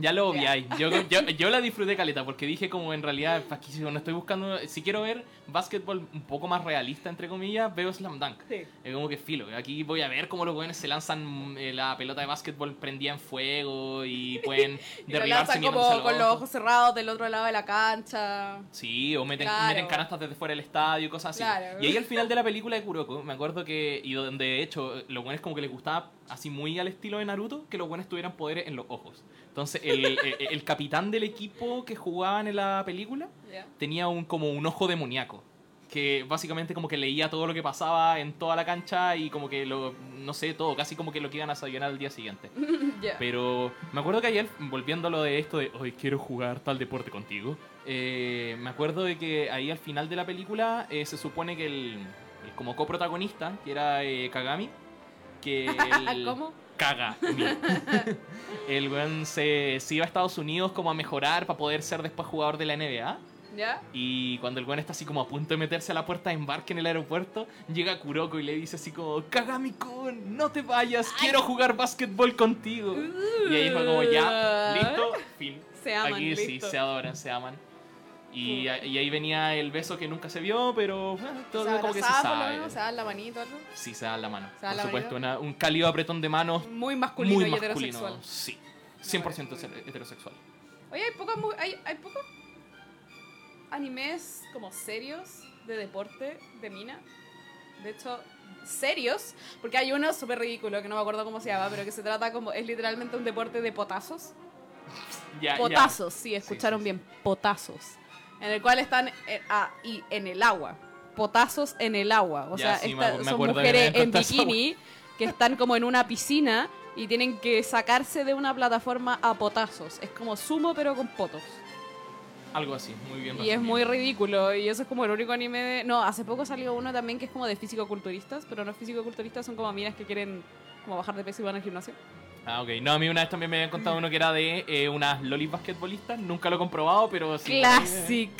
A: Ya lo obviáis. Yo, yo, [laughs] yo la disfruté caleta porque dije como en realidad, si no estoy buscando, si quiero ver básquetbol un poco más realista, entre comillas, veo Slam Dunk.
B: sí.
A: Es como que filo, aquí voy a ver cómo los jóvenes se lanzan eh, la pelota de básquetbol prendida en fuego y [laughs] pueden
B: Y lo
A: derribarse a
B: como con los ojos. cerrados del otro lado de la cancha.
A: Sí, o meten,
B: Claro.
A: meten canastas desde fuera del estadio y cosas así.
B: Claro.
A: Y ahí al final de la película de Kuroko, me acuerdo que, y donde de hecho los buenos como que les gustaba así muy al estilo de Naruto, que los buenos tuvieran poderes en los ojos. Entonces el, [laughs] el, el capitán del equipo que jugaban en la película
B: Ya.
A: tenía un como un ojo demoníaco. Que básicamente como que leía todo lo que pasaba en toda la cancha y como que lo, no sé, todo, casi como que lo que iban a desayunar al día siguiente. [laughs]
B: Ya.
A: Pero me acuerdo que ayer, volviendo a lo de esto de hoy quiero jugar tal deporte contigo, eh, me acuerdo de que ahí al final de la película eh, se supone que el, el como coprotagonista, que era eh, Kagami, que [laughs] el,
B: ¿Cómo?
A: Kagami. [laughs] el weón se, se iba a Estados Unidos como a mejorar para poder ser después jugador de la NBA.
B: ¿Ya?
A: Y cuando el weón está así como a punto de meterse a la puerta de embarque en el aeropuerto, llega Kuroko y le dice así como, Kagami-kun, no te vayas, quiero jugar básquetbol contigo. Y ahí fue como, ya, listo, fin.
B: Se aman,
A: Aquí sí, se adoran, se aman. Y, y ahí venía el beso que nunca se vio, pero bueno, todo
B: se
A: como que se sabe.
B: menos, se dan la manito, algo.
A: Sí, se dan la mano.
B: Dan
A: Por
B: la
A: supuesto, una- un cálido apretón de manos
B: Muy masculino
A: muy
B: y
A: masculino.
B: heterosexual.
A: Sí,
B: Me parece
A: 100%
B: muy bien.
A: heterosexual.
B: Oye, hay pocos, hay, hay pocos animes como serios de deporte de mina. De hecho, serios, porque hay uno súper ridículo que no me acuerdo cómo se llama, pero que se trata como, es literalmente un deporte de potazos. [laughs]
A: Ya.
B: Potazos, sí, escucharon
A: sí, sí.
B: bien, potazos. En el cual están eh, ah, y en el agua. Potazos en el agua. O
A: Ya,
B: sea,
A: sí, me
B: esta-
A: acu- me
B: son
A: acuerdo que
B: mujeres
A: me
B: en
A: esa
B: bikini que están como en una piscina y tienen que sacarse de una plataforma a potazos. Es como sumo pero con potos.
A: Algo así, muy bien.
B: Y es
A: resumido.
B: muy ridículo. Y eso es como el único anime de... No, hace poco salió uno también que es como de físico-culturistas, pero no físico-culturistas, son como minas que quieren como bajar de peso y van al gimnasio.
A: Ah, ok. No, a mí una vez también me habían contado uno que era de eh, unas lolis basquetbolistas. Nunca lo he comprobado, pero sí.
B: Classic.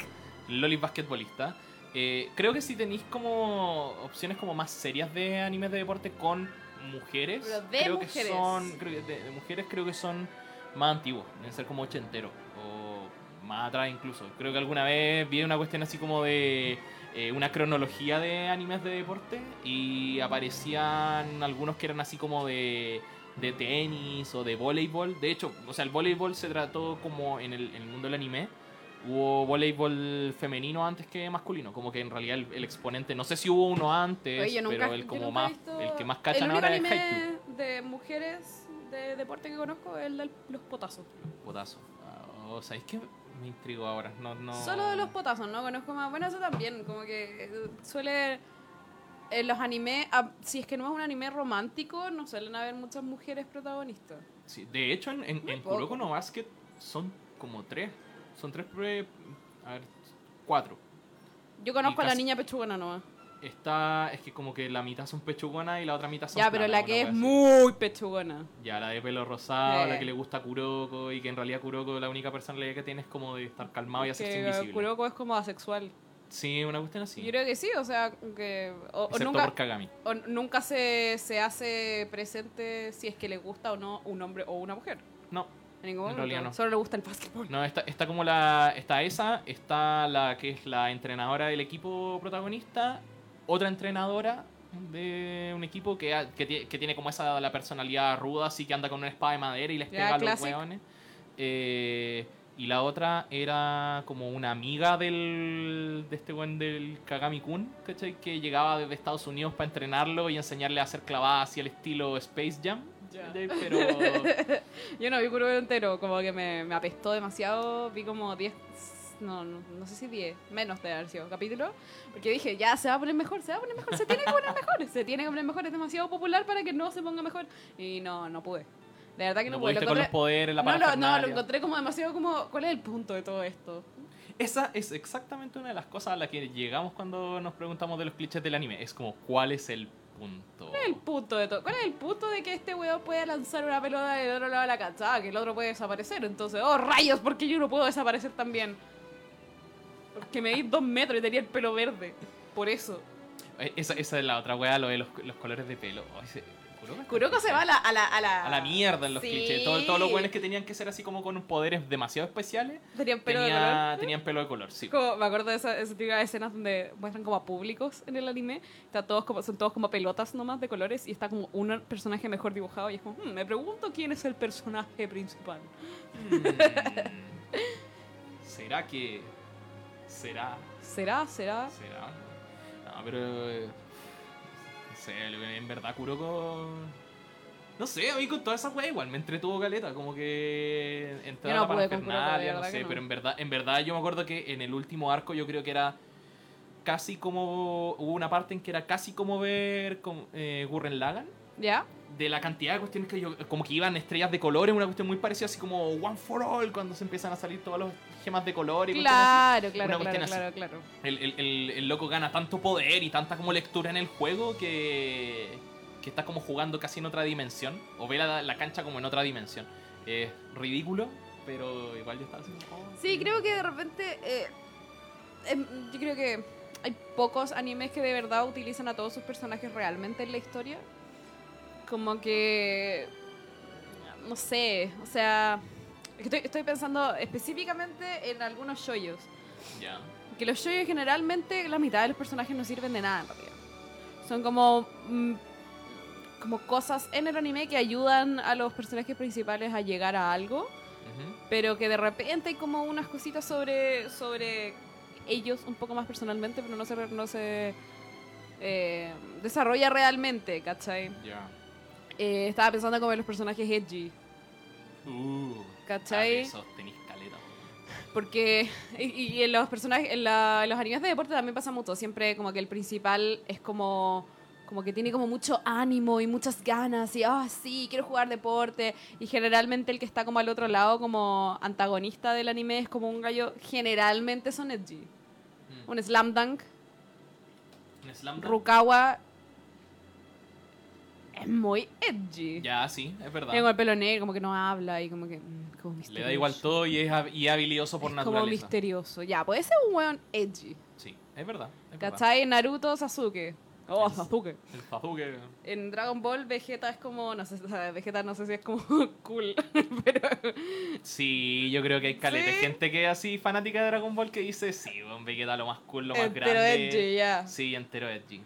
A: Lolis basquetbolista. Eh, creo que si tenéis como opciones como más serias de animes de deporte con mujeres.
B: Pero de
A: creo
B: mujeres.
A: que son. Creo que de, de mujeres creo que son más antiguos. Deben ser como ochenteros. O más atrás incluso. Creo que alguna vez vi una cuestión así como de. eh, una cronología de animes de deporte. Y aparecían algunos que eran así como de. De tenis o de voleibol. De hecho, o sea, el voleibol se trató como en el, en el mundo del anime hubo voleibol femenino antes que masculino. Como que en realidad el, el exponente, no sé si hubo uno antes,
B: Oye, nunca,
A: pero el como más, el que más
B: El
A: cachan
B: único
A: ahora es
B: anime
A: Haikyuu.
B: de mujeres de deporte que conozco es el de los potazos.
A: Potazo. Ah, O sea, es que me intrigo ahora. No, no...
B: Solo de los potazos, ¿no? Conozco más. Bueno, eso también, como que suele. En los animes, ah, si es que no es un anime romántico, no suelen haber muchas mujeres protagonistas.
A: Sí, de hecho, en, en, en. Kuroko no Basket son como tres. Son tres. pre- A ver, cuatro.
B: Yo conozco a la niña pechugona nomás.
A: Está. Es que como que la mitad son pechugonas y la otra mitad son.
B: Ya, pero
A: planas,
B: la que es muy pechugona.
A: Ya, la de pelo rosado,
B: Eh.
A: la que le gusta a Kuroko y que en realidad Kuroko la única personalidad que tiene es como de estar calmado y hacerse
B: Que
A: invisible.
B: Kuroko es como asexual.
A: Sí, una cuestión así.
B: Yo creo que sí, o sea, que. O, nunca,
A: por Kagami.
B: o nunca se, se hace presente si es que le gusta o no un hombre o una mujer.
A: No,
B: En ningún
A: En
B: momento.
A: realidad no.
B: Solo le gusta el básquetbol.
A: No, está, está como la. Está esa, está la que es la entrenadora del equipo protagonista, otra entrenadora de un equipo que, que, que tiene como esa la personalidad ruda, así que anda con una espada de madera y les
B: Ya,
A: pega a los hueones. Eh, y la otra era como una amiga del, de este buen del Kagami Kun, ¿cachai? Que llegaba desde Estados Unidos para entrenarlo y enseñarle a hacer clavadas así al estilo Space Jam. ¿cachai? Pero [laughs]
B: Yo no vi Kuroko entero, como que me, me apestó demasiado. Vi como 10, no, no, no sé si 10, menos de sido capítulo. Porque dije, ya se va a poner mejor, se va a poner mejor, se tiene que poner mejor, se tiene que poner mejor, es demasiado popular para que no se ponga mejor. Y no, no pude. De verdad que no,
A: no
B: pude. Lo
A: con los
B: encontré-
A: poderes, la
B: no, lo, no, lo encontré como demasiado como, ¿cuál es el punto de todo esto?
A: Esa es exactamente una de las cosas a las que llegamos cuando nos preguntamos de los clichés del anime. Es como, ¿cuál es el punto?
B: ¿Cuál es el punto de todo? ¿Cuál es el punto de que este weón pueda lanzar una pelota del otro lado de la cancha? Ah, que el otro puede desaparecer. Entonces, oh rayos, ¿por qué yo no puedo desaparecer también? Porque me di dos metros y tenía el pelo verde. Por eso.
A: Eh, Esa, esa es la otra wea, lo de los, los colores de pelo. Ay, ese- Kuroko,
B: Kuroko se va a la... A la, a la,
A: a la mierda en los
B: Sí.
A: clichés. Todo- todos los buenos que tenían que ser así como con poderes demasiado especiales
B: Tenían pelo de color.
A: tenían pelo de color, sí.
B: Como, me acuerdo de esa, esa típica de escenas donde muestran como a públicos en el anime. Está todos como, son todos como pelotas nomás de colores y está como un personaje mejor dibujado. Y es como, "Hmm, me pregunto quién es el personaje principal.
A: Mm. [laughs] ¿Será que...? ¿Será?
B: ¿Será? ¿Será?
A: ¿Será? No, pero... eh, sé, en verdad Kuroko... No sé, a mí con toda esa wea igual me entretuvo caleta, como que entrar
B: Yo no
A: a la
B: con
A: no sé,
B: no.
A: pero en verdad, en verdad yo me acuerdo que en el último arco yo creo que era casi como hubo una parte en que era casi como ver como, eh, Gurren Lagann
B: ¿Ya?
A: De la cantidad de cuestiones que yo, como que iban estrellas de colores, una cuestión muy parecida así como One for All cuando se empiezan a salir todos los gemas de color y.
B: Claro, claro,
A: Una
B: claro, claro, claro.
A: El, el, el, el loco gana tanto poder y tanta como lectura en el juego que, que está como jugando casi en otra dimensión. O ve la, la cancha como en otra dimensión. Es ridículo, pero igual yo estaba así. como, oh,
B: Sí, creo que de repente. eh, em, yo creo que hay pocos animes que de verdad utilizan a todos sus personajes realmente en la historia. Como que. No sé, o sea. Estoy, estoy pensando específicamente en algunos shoyos.
A: Ya.
B: Que los shoyos generalmente la mitad de los personajes no sirven de nada en realidad. Son como. mm, como cosas en el anime que ayudan a los personajes principales a llegar a algo pero que de repente hay como unas cositas sobre, sobre ellos un poco más personalmente, pero no se, no se eh, desarrolla realmente, ¿cachai?
A: Ya.
B: Eh, estaba pensando como en los personajes edgy,
A: Uh.
B: ¿cachai?
A: Ah, eso caleta.
B: Porque, y, y en los personajes, en, la- en los animes de deporte también pasa mucho, siempre como que el principal es como como que tiene como mucho ánimo y muchas ganas y ah sí quiero jugar deporte y generalmente el que está como al otro lado como antagonista del anime es como un gallo generalmente son edgy
A: Mm.
B: un slam dunk
A: ¿Un slam dunk?
B: Rukawa es muy edgy
A: Ya, sí, es verdad.
B: como el pelo negro como que no habla y como que mm, como
A: Le
B: misterioso.
A: da igual todo y es, y habilidoso por
B: Es como
A: naturaleza.
B: misterioso ya puede ser un weón edgy
A: Sí, es verdad. Es verdad.
B: ¿Cachai? Naruto, Sasuke. Oh,
A: Es-
B: Sasuke.
A: El Sasuke.
B: En Dragon Ball, Vegeta es como, no sé, [laughs] o sea, Vegeta no sé si es como [laughs] cool, [laughs] pero
A: Sí, yo creo que hay caleta.
B: ¿Sí?
A: Gente que es así fanática de Dragon Ball que dice, sí, Vegeta lo más cool, lo más
B: entero
A: grande.
B: edgy, ya.
A: Sí, entero edgy.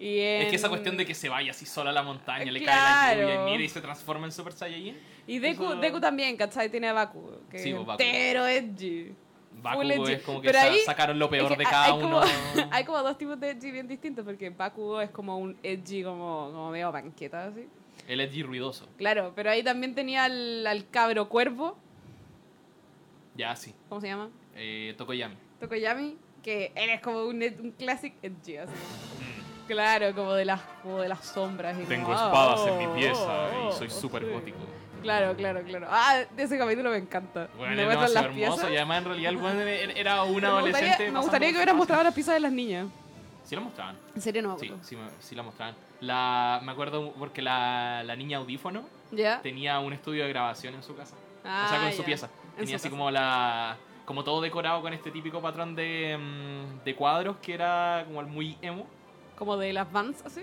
B: Y
A: Es que esa cuestión de que se vaya así sola a la montaña, le cae la lluvia y mira y se transforma en Super Saiyajin.
B: Y Deku,
A: eso-
B: Deku también, ¿cachai? Tiene a Baku, que
A: Sí,
B: es
A: pues, Baku.
B: entero edgy. Edgy.
A: es como que
B: Pero
A: sa-
B: ahí-
A: sacaron lo peor
B: Es que
A: de cada
B: hay
A: uno.
B: Como, [laughs] hay como dos tipos de edgy bien distintos, porque Bakugo es como un edgy como, como medio banqueta, así.
A: El edgy ruidoso.
B: Claro, pero ahí también tenía al, al cabro cuervo,
A: Ya, sí.
B: ¿cómo se llama?
A: Eh, Tokoyami.
B: Tokoyami, que él es como un, un classic edgy, así. Claro, como de las, como de las sombras. y
A: Tengo
B: como, ah,
A: espadas en mi
B: oh,
A: pieza
B: oh,
A: y soy
B: oh,
A: súper
B: sí.
A: gótico.
B: Claro, claro, claro. Ah, ese capítulo me encanta.
A: Bueno, es
B: muestran las
A: hermoso
B: piezas.
A: y además en realidad el [laughs] buen era un
B: me
A: adolescente.
B: gustaría, me gustaría que hubieran
A: su
B: mostrado las piezas de las niñas.
A: Sí lo mostraban.
B: En serio no me
A: Sí, sí, sí la mostraban. La, me acuerdo porque la, la niña audífono
B: ¿Ya?
A: tenía un estudio de grabación en su casa.
B: Ah,
A: o sea, con su
B: ya.
A: pieza.
B: En
A: Tenía
B: su
A: así
B: casa.
A: como la. Como todo decorado con este típico patrón de, mm, de cuadros que era como el muy emo.
B: Como de las Vans, así.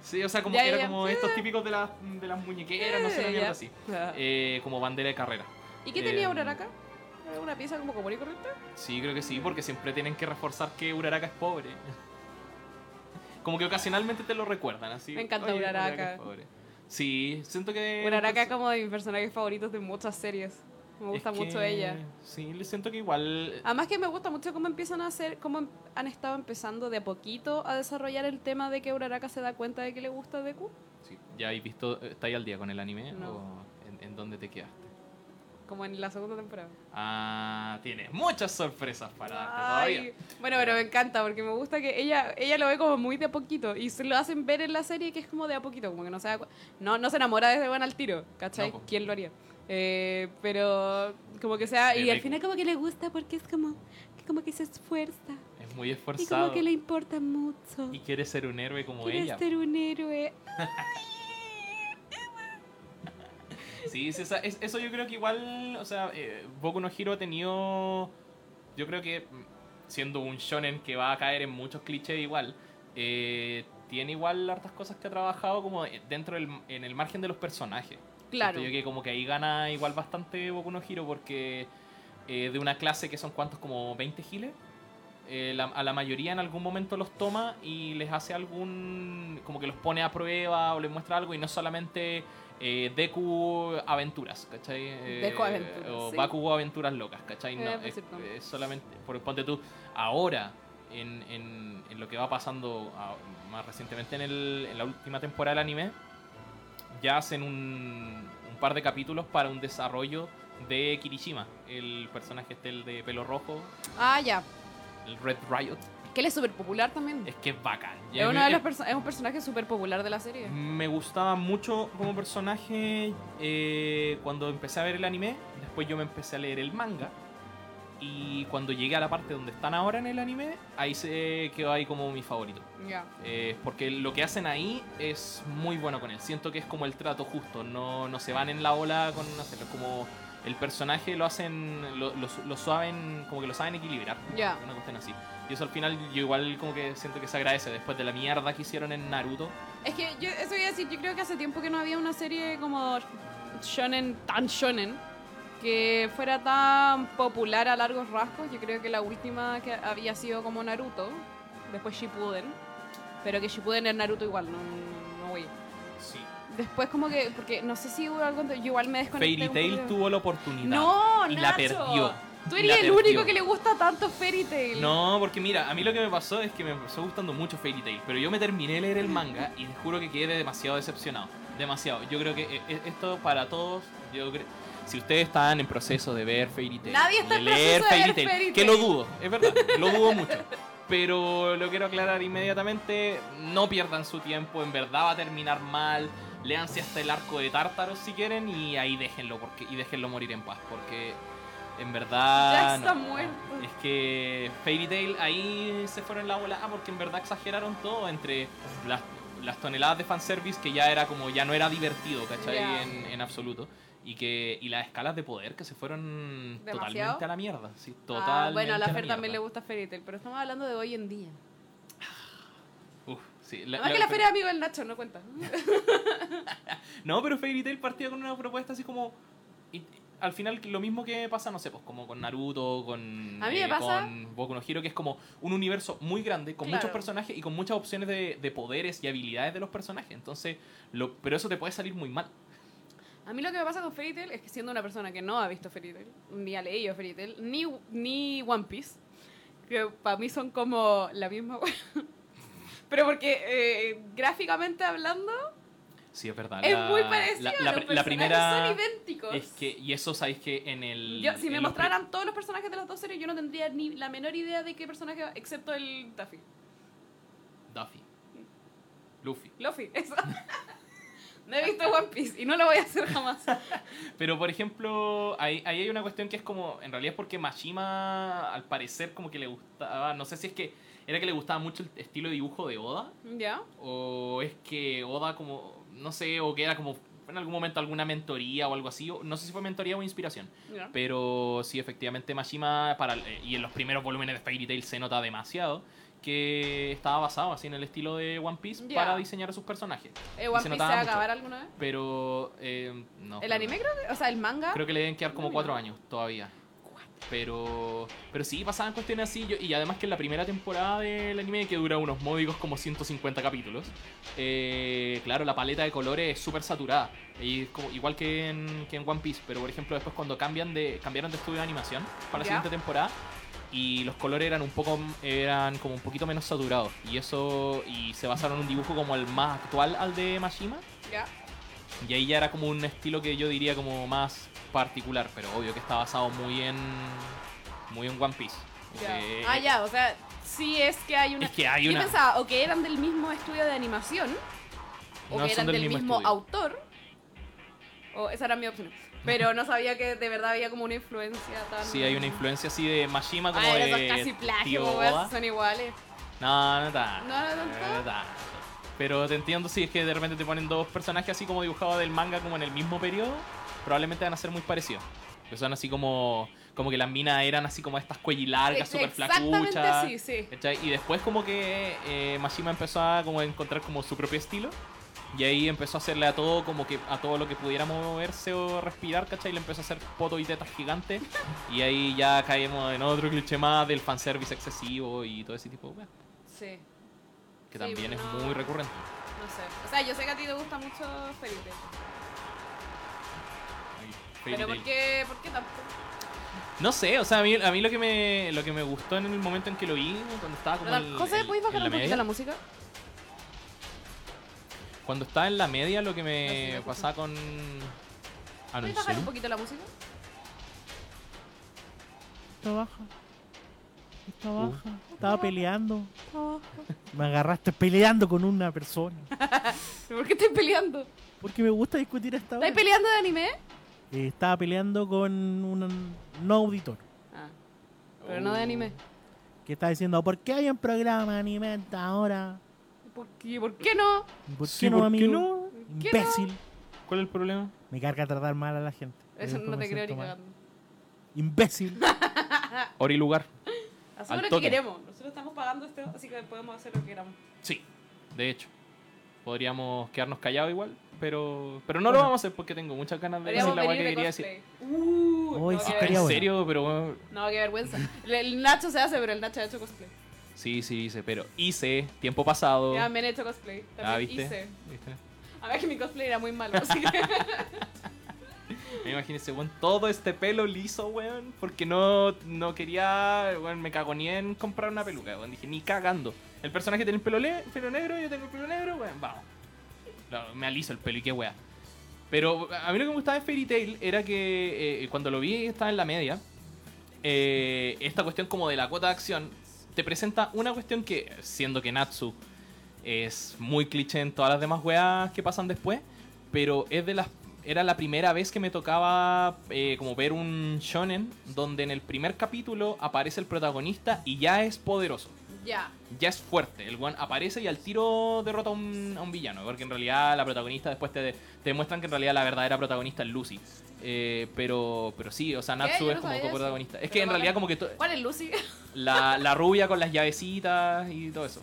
A: Sí, o sea, como
B: Ya,
A: era como estos típicos de las, de las muñequeras, no sé, una
B: Eh,
A: mierda así. Eh, como bandera de carrera.
B: ¿Y qué
A: eh,
B: tenía Uraraka? ¿Era ¿Una pieza como común y corriente?
A: Sí, creo que sí, porque siempre tienen que reforzar que Uraraka es pobre. [laughs] Como que ocasionalmente te lo recuerdan, así.
B: Me encanta
A: "Oye,
B: Uraraka".
A: es pobre. Sí, siento que...
B: Uraraka es como de mis personajes favoritos de muchas series. Me
A: es
B: gusta
A: que-
B: mucho ella.
A: Sí, le siento que igual...
B: Además que me gusta mucho cómo empiezan a hacer, cómo em- han estado empezando de a poquito a desarrollar el tema de que Uraraka se da cuenta de que le gusta Deku.
A: Sí, ¿Ya habéis visto, está ahí al día con el anime?
B: No.
A: ¿O en, en dónde te quedaste?
B: Como en la segunda temporada.
A: Ah, tienes muchas sorpresas para darte
B: Ay,
A: todavía.
B: Bueno, pero me encanta porque me gusta que ella ella lo ve como muy de a poquito y se lo hacen ver en la serie que es como de a poquito, como que no se da no, no se enamora desde buena al tiro, ¿cachai?
A: No, po.
B: ¿Quién lo haría? Eh, pero como que sea, y al final como que le gusta porque es como, que como que se esfuerza
A: Es muy
B: y
A: esforzado.
B: como que le importa mucho.
A: Y quiere ser un héroe como
B: Quiere
A: ella.
B: ser un héroe. [laughs]
A: Sí, sí, esa- es- eso yo creo que igual, o sea, eh, Boku no Hero ha tenido, yo creo que mm, siendo un shonen que va a caer en muchos clichés igual, eh, tiene igual hartas cosas que ha trabajado como dentro del, en el margen de los personajes.
B: Claro.
A: Siento yo que como que ahí gana igual bastante Boku no Hero porque eh, de una clase que son cuantos como 20 giles, eh, la- a la mayoría en algún momento los toma y les hace algún, como que los pone a prueba o les muestra algo y no solamente eh, Deku aventuras, ¿cachai? Eh,
B: Deku aventuras,
A: O
B: sí.
A: Bakugo aventuras locas, ¿cachai? No,
B: Eh,
A: es, es solamente, por, ponte tú, ahora en, en- en lo que va pasando más recientemente en, el- en la última temporada del anime, ya hacen un, un par de capítulos para un desarrollo de Kirishima, el personaje este el de pelo rojo,
B: Ah, ya.
A: el Red Riot.
B: Que él es súper popular también.
A: Es que es bacán.
B: Es, uno de los es un personaje súper popular de la serie.
A: Me gustaba mucho como personaje eh, cuando empecé a ver el anime. Después yo me empecé a leer el manga. Y cuando llegué a la parte donde están ahora en el anime, ahí se quedó ahí como mi favorito.
B: Ya.
A: Eh, porque lo que hacen ahí es muy bueno con él. Siento que es como el trato justo. No, no se van en la ola con hacerlo. Como el personaje lo hacen, lo, lo, lo saben, como que lo saben equilibrar.
B: Ya.
A: Una cuestión así. Y eso al final yo igual como que siento que se agradece después de la mierda que hicieron en Naruto.
B: Es que yo, eso iba a decir, yo creo que hace tiempo que no había una serie como shonen, tan shonen, que fuera tan popular a largos rasgos. Yo creo que la última que había sido como Naruto, después Shippuden, pero que Shippuden es Naruto igual, no, no voy.
A: Sí.
B: Después como que, porque no sé si hubo algo, yo igual me desconecté
A: Fairy Tail tuvo la oportunidad.
B: No,
A: y
B: Nacho.
A: la perdió.
B: Tú eres el único que le gusta tanto Fairy Tail.
A: No, porque mira, a mí lo que me pasó es que me empezó gustando mucho Fairy Tail, pero yo me terminé de leer el manga y te juro que quedé demasiado decepcionado. Demasiado. Yo creo que eh, eh, esto para todos, yo creo... Si ustedes están en proceso de ver Fairy Tail,
B: Nadie está en
A: leer
B: proceso de ver
A: Tail,
B: Fairy
A: que
B: Tail.
A: lo dudo, es verdad, lo dudo [laughs] mucho. Pero lo quiero aclarar inmediatamente, no pierdan su tiempo, en verdad va a terminar mal. Léanse hasta el arco de Tártaro si quieren y ahí déjenlo porque y déjenlo morir en paz, porque en verdad
B: Ya está
A: no.
B: muerto.
A: Es que Fairy Tail ahí se fueron la bola porque en verdad exageraron todo entre las, las toneladas de fanservice que ya era como ya no era divertido, ¿cachai?
B: Ya.
A: En, en absoluto. Y que y las escalas de poder que se fueron
B: ¿Demasiado?
A: totalmente a la mierda, sí,
B: Ah,
A: totalmente
B: bueno, a la Fer también le gusta Fairy Tail, pero estamos hablando de hoy en día.
A: Uf, sí, la-
B: Además
A: la-
B: que la Fer es amigo del Nacho, no cuenta. [laughs]
A: No, pero Fairy Tail partía con una propuesta así como. y- al final, lo mismo que pasa, no sé, pues como con Naruto, con,
B: A mí me pasa-
A: con Boku no Hero, que es como un universo muy grande, con
B: Claro.
A: muchos personajes y con muchas opciones de, de poderes y habilidades de los personajes. Entonces, lo, pero eso te puede salir muy mal.
B: A mí lo que me pasa con Fairy Tail es que siendo una persona que no ha visto Fairy Tail, ni ha leído Fairy Tail, ni, ni One Piece, que para mí son como la misma. [laughs] Pero porque eh, gráficamente hablando
A: Sí, es verdad.
B: es
A: la-
B: muy parecido.
A: La, la-
B: los
A: la
B: personajes
A: primera.
B: son idénticos.
A: Es que, y eso sabéis que en el.
B: Yo, si me
A: en
B: mostraran todos los personajes de las dos series, yo no tendría ni la menor idea de qué personaje, excepto el Duffy.
A: Duffy. Luffy.
B: Luffy, [laughs] eso. No he visto One Piece y no lo voy a hacer jamás. [laughs]
A: Pero por ejemplo, ahí, ahí hay una cuestión que es como, en realidad es porque Mashima al parecer como que le gustaba, no sé si es que era que le gustaba mucho el estilo de dibujo de Oda,
B: ¿Ya?
A: o es que Oda como, no sé, o que era como en algún momento alguna mentoría o algo así, o no sé si fue mentoría o inspiración, pero sí efectivamente Mashima, para, eh, y en los primeros volúmenes de Fairy Tail se nota demasiado, que estaba basado así en el estilo de One Piece para diseñar a sus personajes.
B: Eh, ¿One
A: se
B: Piece se va a acabar alguna vez?
A: Pero eh, no.
B: ¿El anime creo que? O sea, el manga.
A: Creo que le deben quedar como
B: Uy,
A: cuatro
B: no.
A: años todavía. Pero, pero sí, pasaban cuestiones así. yo- y además que en la primera temporada del anime, que dura unos módicos como 150 capítulos, eh, claro, la paleta de colores es súper saturada. Y como, igual que en, que en One Piece. Pero por ejemplo, después cuando cambian de, cambiaron de estudio de animación para la siguiente temporada, y los colores eran un poco eran como un poquito menos saturados. Y eso. Y se basaron en un dibujo como el más actual al de Mashima.
B: Ya.
A: Y ahí ya era como un estilo que yo diría como más particular, pero obvio que está basado muy en muy en One Piece.
B: ya.
A: Eh,
B: Ah, ya, o sea, sí es que hay una.
A: Es que hay
B: Yo
A: una
B: pensaba, o que eran del mismo estudio de animación, o
A: No
B: que eran
A: del mismo
B: mismo, autor. O esa era mi opción. Pero no sabía que de verdad había como una influencia tan.
A: Sí, hay una influencia así de Mashima como
B: Ah,
A: de
B: es casi plagio, son iguales.
A: No, no tanto.
B: No, no tanto.
A: no tanto. Pero te entiendo si es que de repente te ponen dos personajes así como dibujados del manga como en el mismo periodo, probablemente van a ser muy parecidos. Que son así como como que las minas eran así como estas cuellilargas, súper
B: Exactamente
A: flacuchas.
B: sí.
A: ¿Cachai? Y después como que eh, Mashima empezó a como encontrar como su propio estilo. Y ahí empezó a hacerle a todo como que a todo lo que pudiera moverse o respirar, ¿cachai? Le empezó a hacer poto y tetas gigantes. Y ahí ya caemos en otro cliché más del fanservice excesivo y todo ese tipo de weas.
B: Sí,
A: Que
B: Sí,
A: también
B: no.
A: es muy recurrente.
B: no sé. O sea, yo sé que a ti te gusta mucho. Fairy Pero ¿por qué, ¿por qué tanto?
A: No sé, o sea, a mí, a mí lo que me lo que me gustó en el momento en que lo vi, cuando estaba como
B: José, ¿puedes bajar un poquito la música?
A: Cuando estaba en la media lo que
B: No, sí, me escucho.
A: pasaba con Ah, no,
B: ¿Puedes
A: ¿en
B: bajar un poquito la música?
C: Está baja. Está
A: Uh.
C: baja. Estaba peleando. Me agarraste peleando con una persona. [laughs]
B: ¿Por qué estás peleando?
C: Porque me gusta discutir esta hora.
B: ¿Estás peleando de anime?
C: Eh, estaba peleando con un no auditor.
B: Ah, pero no de anime.
C: Que está diciendo, ¿por qué hay un programa de anime hasta ahora?
B: ¿Por qué, ¿Por qué no?
C: ¿Y ¿Por
A: Sí,
C: qué no,
A: ¿por qué
C: amigo?
A: no?
B: ¿Qué no?
C: Imbécil.
A: ¿Cuál es el problema?
C: Me carga tratar mal a la gente.
B: Eso no te creo ni cagando.
C: Imbécil. [laughs]
A: Hora y lugar.
B: Hacemos lo que queremos. Nosotros estamos pagando esto, así que podemos hacer lo que queramos.
A: Sí, de hecho. Podríamos quedarnos callados igual, pero pero no lo vamos a hacer porque tengo muchas ganas de decir la que
B: de
A: quería decir.
B: Uh,
C: Uy,
B: no,
C: sí
A: ¿En
C: bueno.
A: serio? Pero bueno,
B: No, qué vergüenza. El- El Nacho se hace, pero el Nacho ha hecho cosplay.
A: Sí, sí, hice, pero hice tiempo pasado.
B: Ya me han hecho cosplay. También
A: Ah, ¿viste?
B: hice.
A: ¿Viste?
B: A ver que mi cosplay era muy malo, así que...
A: Me imagínese, weón, todo este pelo liso, weón, porque no, no quería, weón, me cagoné en comprar una peluca, weón, dije, ni cagando. El personaje tiene el pelo, le- pelo negro, yo tengo el pelo negro, weón, vamos. No, me aliso el pelo y qué weá. Pero a mí lo que me gustaba de Fairy Tail era que eh, cuando lo vi estaba en la media, eh, esta cuestión como de la cuota de acción te presenta una cuestión que, siendo que Natsu es muy cliché en todas las demás weas que pasan después, pero es de las era la primera vez que me tocaba eh, como ver un shonen donde en el primer capítulo aparece el protagonista y ya es poderoso,
B: ya.
A: ya es fuerte. El one aparece y al tiro derrota a un, a un villano, porque en realidad la protagonista después te, te demuestran que en realidad la verdadera protagonista es Lucy. Eh, pero, pero sí, o sea, Natsu es
B: no
A: como coprotagonista. Es
B: Pero
A: que en realidad como que
B: ¿Cuál es Lucy? [laughs]
A: la, la rubia con las llavecitas y todo eso.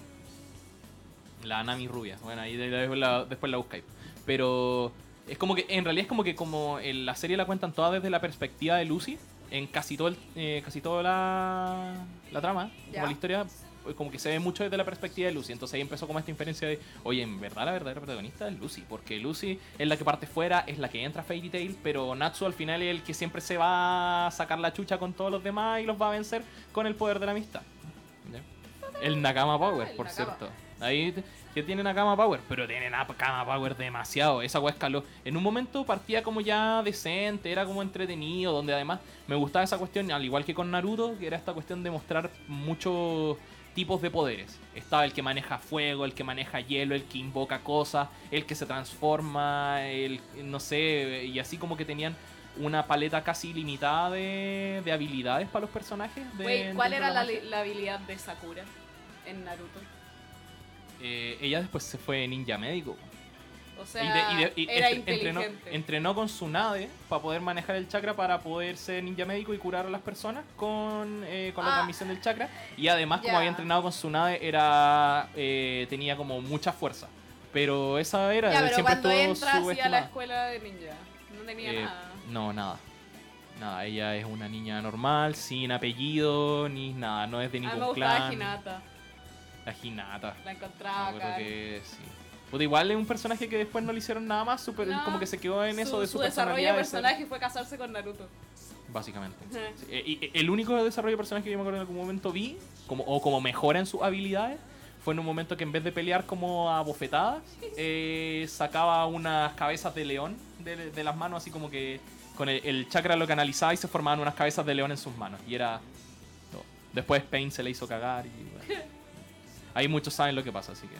A: La Nami rubia. Bueno, ahí de- de- después la, después la buscáis. Pero es como que, en realidad es como que como en la serie la cuentan toda desde la perspectiva de Lucy. En casi todo el, eh, casi toda la, la trama, como la historia, como que se ve mucho desde la perspectiva de Lucy. Entonces ahí empezó como esta inferencia de, oye, en verdad la verdadera protagonista es Lucy. Porque Lucy es la que parte fuera, es la que entra a Fairy Tail, pero Natsu al final es el que siempre se va a sacar la chucha con todos los demás y los va a vencer con el poder de la amistad. El Nakama Power, por cierto. Ahí que tiene Nakama Power, pero tiene Nakama Power demasiado. Esa weá escaló. En un momento partía como ya decente, era como entretenido, donde además me gustaba esa cuestión, al igual que con Naruto, que era esta cuestión de mostrar muchos tipos de poderes. Estaba el que maneja fuego, el que maneja hielo, el que invoca cosas, el que se transforma, el no sé, y así como que tenían una paleta casi limitada de, de habilidades para los personajes. de-
B: ¿cuál era la, la habilidad de Sakura en Naruto?
A: Eh, ella después se fue ninja médico.
B: O sea,
A: Y de- y de- y
B: era
A: entre- entrenó,
B: inteligente.
A: entrenó con su nave para poder manejar el chakra para poder ser ninja médico y curar a las personas con, eh, con la
B: Ah.
A: transmisión del chakra. Y además, como había entrenado con su nave, era eh, tenía como mucha fuerza. Pero esa era, él
B: pero
A: siempre
B: cuando entra así a la escuela de ninja, no tenía
A: Eh,
B: nada.
A: No, nada. Nada, ella es una niña normal, sin apellido, ni nada, no es de ningún
B: me gustaba
A: clan.
B: Hinata,
A: La Hinata.
B: la
A: Me
B: encontraba acá.
A: que sí. Puta, igual es un personaje que después no le hicieron nada más, super,
B: No,
A: como que se quedó en eso de su,
B: su desarrollo de personaje fue casarse con Naruto.
A: Básicamente. Sí, eh, Y y el único desarrollo de personaje que yo me acuerdo en algún momento vi, como, o como mejora en sus habilidades, fue en un momento que en vez de pelear como a bofetadas, [laughs] eh, sacaba unas cabezas de león de, de las manos, así como que con el, el chakra lo canalizaba y se formaban unas cabezas de león en sus manos. Y era. todo. Después Pain se le hizo cagar y. bueno. [laughs] Ahí muchos saben lo que pasa, así que.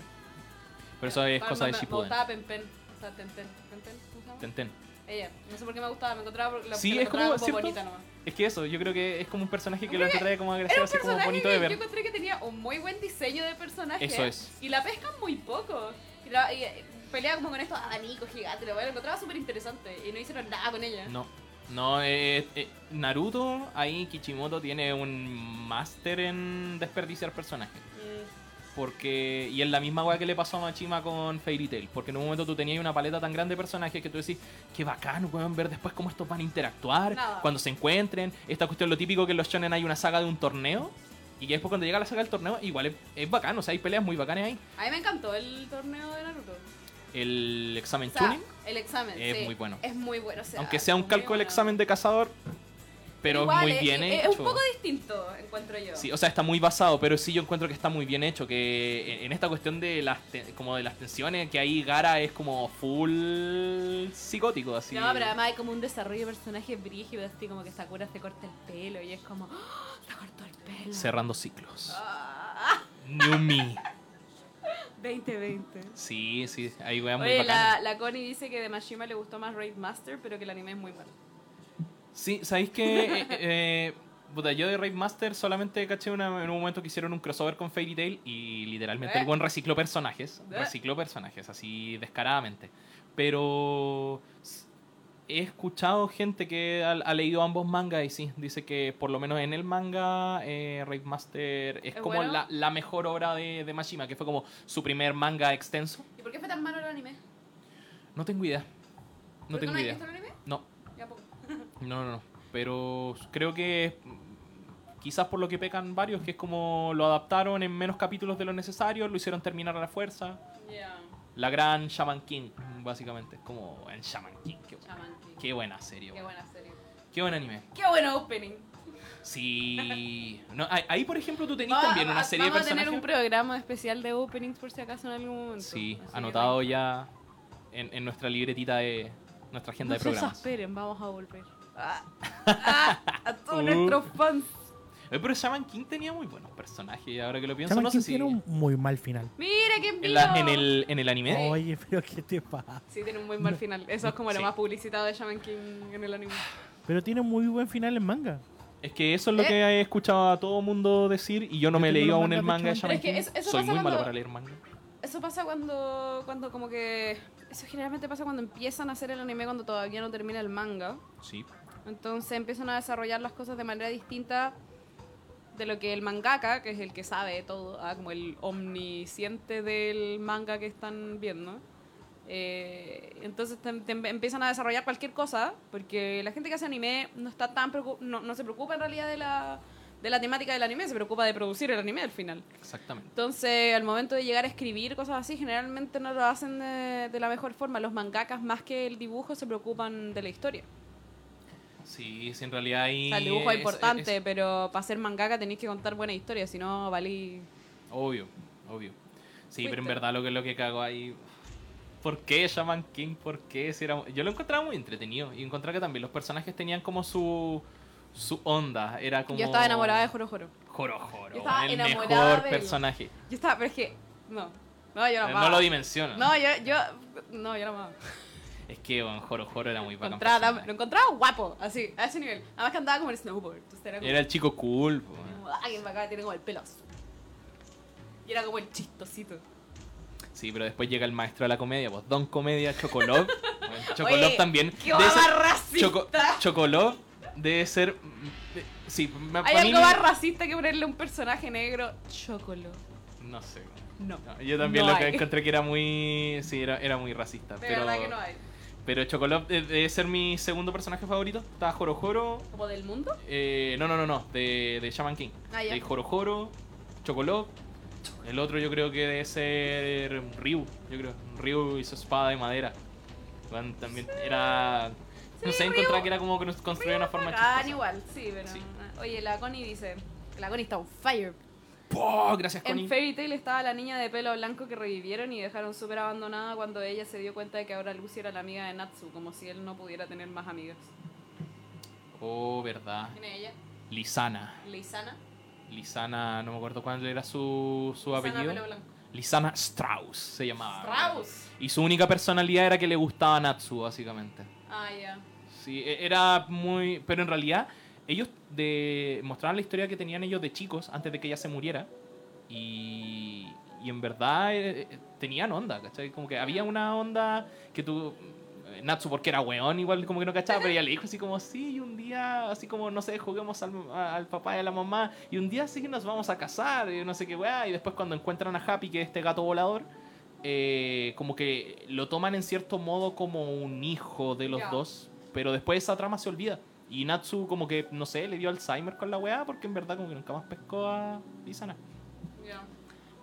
A: Pero eso es cosa
B: me-
A: de
B: Me
A: Shippuden.
B: gustaba Pen Pen. O sea, Ten Ten. ¿Ten Ten? ¿Cómo se llama?
A: Tenten.
B: Ella. No sé por qué me gustaba, me encontraba porque la
A: Sí,
B: la
A: es como,
B: bonita nomás.
A: Es que eso, yo creo que es como un personaje que lo encontré como agresivo, así como bonito de ver.
B: yo encontré que tenía un muy buen diseño de personaje.
A: Eso es.
B: Y la pescan muy poco. Y, la, y, eh, pelea como con estos abanicos gigantes. Lo encontraba súper interesante. Y no hicieron nada con ella.
A: No, no, eh, eh, Naruto, ahí Kichimoto tiene un máster en desperdiciar personajes. Porque, y es la misma weá que le pasó a Machima con Fairy Tail. Porque en un momento tú tenías una paleta tan grande de personajes que tú decís, qué bacán, pueden ver después cómo estos van a interactuar, cuando se encuentren. Esta cuestión, lo típico que en los shonen hay una saga de un torneo. Y que después cuando llega la saga del torneo, igual es, es bacán, o sea, hay peleas muy bacanas ahí.
B: A mí me encantó el torneo de Naruto.
A: El examen
B: O sea,
A: Chunin,
B: el examen.
A: Es
B: sí,
A: muy bueno.
B: Es muy bueno. o sea,
A: aunque sea un calco del
B: bueno.
A: examen de cazador, pero
B: Igual,
A: muy
B: es-
A: bien
B: es,
A: hecho.
B: Es un poco distinto, encuentro yo.
A: Sí, o sea, está muy basado, pero sí yo encuentro que está muy bien hecho, que en- esta cuestión de las como de las tensiones, que ahí Gara es como full psicótico, así.
B: No, pero además hay como un desarrollo de personaje brígido, así como que Sakura se corta el pelo y es como, ¡Ah! se cortó el pelo.
A: cerrando ciclos.
B: Ah,
A: New Me.
B: 2020.
A: Sí, sí, ahí muy
B: Oye,
A: bacanas.
B: la, la Connie dice que de Mashima le gustó más Raid Master, pero que el anime es muy malo.
A: Sí, ¿sabéis que [laughs] eh, puta, yo de Raid Master solamente caché una- en un momento que hicieron un crossover con Fairy Tail y literalmente
B: ¿Eh?
A: el buen recicló personajes,
B: ¿Eh?
A: recicló personajes así descaradamente. Pero he escuchado gente que ha, ha leído ambos mangas y sí, dice que por lo menos en el manga eh, Raid Master es,
B: ¿Es
A: como
B: bueno?
A: la, la mejor obra de, de Mashima, que fue como su primer manga extenso.
B: ¿Y por qué fue tan malo el anime?
A: No tengo idea. No
B: ¿Por qué
A: tengo idea.
B: visto el anime?
A: No,
B: Ya poco.
A: No, no, no. Pero creo que quizás por lo que pecan varios, que es como lo adaptaron en menos capítulos de lo necesario, lo hicieron terminar a la fuerza.
B: Ya.
A: La gran Shaman King, básicamente. Es como en Shaman King. Qué, buena-
B: Shaman King.
A: qué buena serie.
B: Qué buena serie.
A: Qué buen anime.
B: Qué buen opening.
A: Sí. No, ahí, por ejemplo, tú tenías también una serie de
B: Vamos a tener
A: personajes.
B: un programa especial de openings por si acaso en algún momento.
A: Sí,
B: Así
A: anotado ya en, en nuestra libretita de nuestra agenda
B: No
A: de
B: se
A: programas.
B: esperen, vamos a volver. Ah, ah, a todos
A: Uh.
B: nuestros fans.
A: Eh, Pero Shaman King tenía muy buenos personajes, ahora que lo pienso,
C: Shaman
A: no sé si
C: tiene un muy mal final.
B: Mira qué
A: en, la-
B: envío.
A: en el, en el anime.
C: Oye, pero ¿qué te pasa?
B: Sí, tiene un muy mal final. Eso es como lo más publicitado de Shaman King en el anime.
C: Pero tiene muy buen final en manga.
A: Es que eso es lo
B: ¿Eh?
A: que he escuchado a todo mundo decir y yo no
C: Yo
A: me he leído aún el manga de
C: Shaman
A: King.
B: es que eso- eso
A: Soy
B: pasa
A: muy malo para leer manga.
B: Eso pasa cuando, cuando como que... Eso generalmente pasa cuando empiezan a hacer el anime cuando todavía no termina el manga.
A: Sí.
B: Entonces empiezan a desarrollar las cosas de manera distinta de lo que el mangaka, que es el que sabe todo, ah, como el omnisciente del manga que están viendo. eh, entonces te- te empiezan a desarrollar cualquier cosa, porque la gente que hace anime no está tan no, no se preocupa en realidad de la, de la temática del anime, se preocupa de producir el anime al final.
A: Exactamente.
B: Entonces, al momento de llegar a escribir cosas así, generalmente no lo hacen de, de la mejor forma. Los mangakas, más que el dibujo, se preocupan de la historia.
A: Sí, sí, en realidad ahí.
B: O sea, el dibujo es importante,
A: es-
B: pero para ser mangaka tenéis que contar buena historia, si no valí.
A: obvio, obvio. Sí, pero en
B: Fuiste.
A: verdad lo que lo que cago ahí. ¿Por qué Shaman King? ¿Por qué? Si era- Yo lo encontraba muy entretenido. Y encontraba que también los personajes tenían como su. su onda. Era como.
B: Yo estaba enamorada de Joro Joro.
A: Joro Joro.
B: Yo estaba
A: el
B: enamorada
A: mejor
B: de
A: personaje.
B: Yo estaba, pero es que. No. No, yo lo
A: No,
B: amaba.
A: lo dimensiona.
B: No, yo, yo. No, yo lo amaba.
A: Es que bueno, Joro Joro era muy bacán.
B: encontraba, lo encontraba guapo, así, a ese nivel. Además que andaba como en snowboard. Entonces era como.
A: Era el chico cool. po.
B: Ay, el bacán tiene como el pelo azul. Y era como el chistosito.
A: Sí, pero después llega el maestro de la comedia, pues Don Comedia, Chocolov. [laughs] Bueno, Chocolov
B: Oye,
A: también.
B: ¡Qué
A: debe ser-
B: más racista!
A: Choco- Chocolov debe ser. eh, Sí, me-
B: Hay
A: mí
B: algo más racista que ponerle un personaje negro. Chocolo.
A: No sé.
B: No.
A: No, yo también
B: No
A: lo que encontré que era muy. Sí, era, era muy racista.
B: De
A: pero,
B: verdad que no hay.
A: Pero Chocolov eh, debe ser mi segundo personaje favorito. Está Joro Joro.
B: ¿Como del mundo?
A: eh, no, no, no, no. De, de Shaman King.
B: Ah, ya.
A: De Joro Joro, Chocolov. El otro yo creo que debe ser Ryu. Yo creo. Ryu y su espada de madera. También era. No
B: Sí,
A: sé, encontré que era como que nos construía una forma
B: Ah,
A: chistosa.
B: igual, sí, pero.
A: Sí.
B: Oye, la Connie dice. La Connie está on fire.
A: ¡Oh! Gracias, Connie.
B: En Fairy Tail estaba la niña de pelo blanco que revivieron y dejaron súper abandonada cuando ella se dio cuenta de que ahora Lucy era la amiga de Natsu, como si él no pudiera tener más amigas.
A: Oh, verdad.
B: ¿Quién es ella?
A: Lisana.
B: Lisana.
A: Lisana, no me acuerdo cuál era su, su
B: Lisana,
A: apellido.
B: pelo blanco.
A: Lisana Strauss se llamaba.
B: Strauss.
A: Y su única personalidad era que le gustaba Natsu, básicamente.
B: Ah, ya.
A: Sí, e- era muy... Pero en realidad, ellos de... mostraban la historia que tenían ellos de chicos antes de que ella se muriera. Y, y en verdad eh, eh, tenían onda, ¿cachai? Como que había una onda que tú... eh, Natsu porque era weón, igual como que no cachaba, pero ella le dijo así como, sí, y un día, así como, no sé, juguemos al, al papá y a la mamá, y un día sí que nos vamos a casar, y no sé qué weá, y después cuando encuentran a Happy, que es este gato volador, eh, como que lo toman en cierto modo como un hijo de los dos, pero después esa trama se olvida. Y Natsu como que, no sé, le dio Alzheimer con la weá, porque en verdad como que nunca más pescó a Lisana.
B: Ya.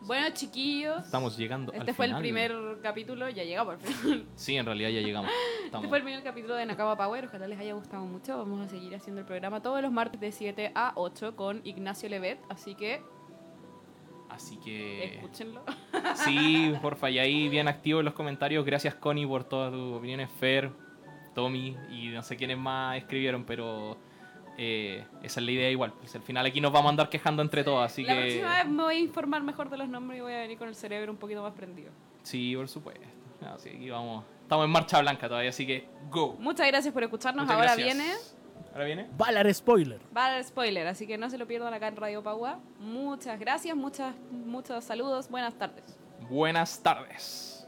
B: Bueno, chiquillos.
A: Estamos llegando al
B: Este fue el
A: final.
B: primer capítulo, ya llegamos al final. [laughs]
A: Sí, en realidad ya llegamos. Estamos-
B: Este fue el primer capítulo de Nakama Power. Ojalá les haya gustado mucho. Vamos a seguir haciendo el programa todos los martes de 7 a 8 con Ignacio Levet. Así que
A: Así que...
B: escúchenlo.
A: Sí, porfa, y ahí bien activo en los comentarios. Gracias, Connie, por todas tus opiniones. Fer, Tommy y no sé quiénes más escribieron, pero eh, esa es la idea igual. Pues al final aquí nos vamos a andar quejando entre todos, así
B: La
A: que...
B: próxima vez me voy a informar mejor de los nombres y voy a venir con el cerebro un poquito más prendido.
A: Sí, por supuesto. Así aquí vamos. Estamos en marcha blanca todavía, así que go.
B: Muchas gracias por escucharnos.
A: Muchas
B: Ahora
A: gracias.
B: viene
A: Ahora viene.
C: Valar spoiler.
B: va a dar spoiler, así que no se lo pierdan acá en Radio Pagua. Muchas gracias, muchas, muchos saludos. Buenas tardes.
A: Buenas tardes.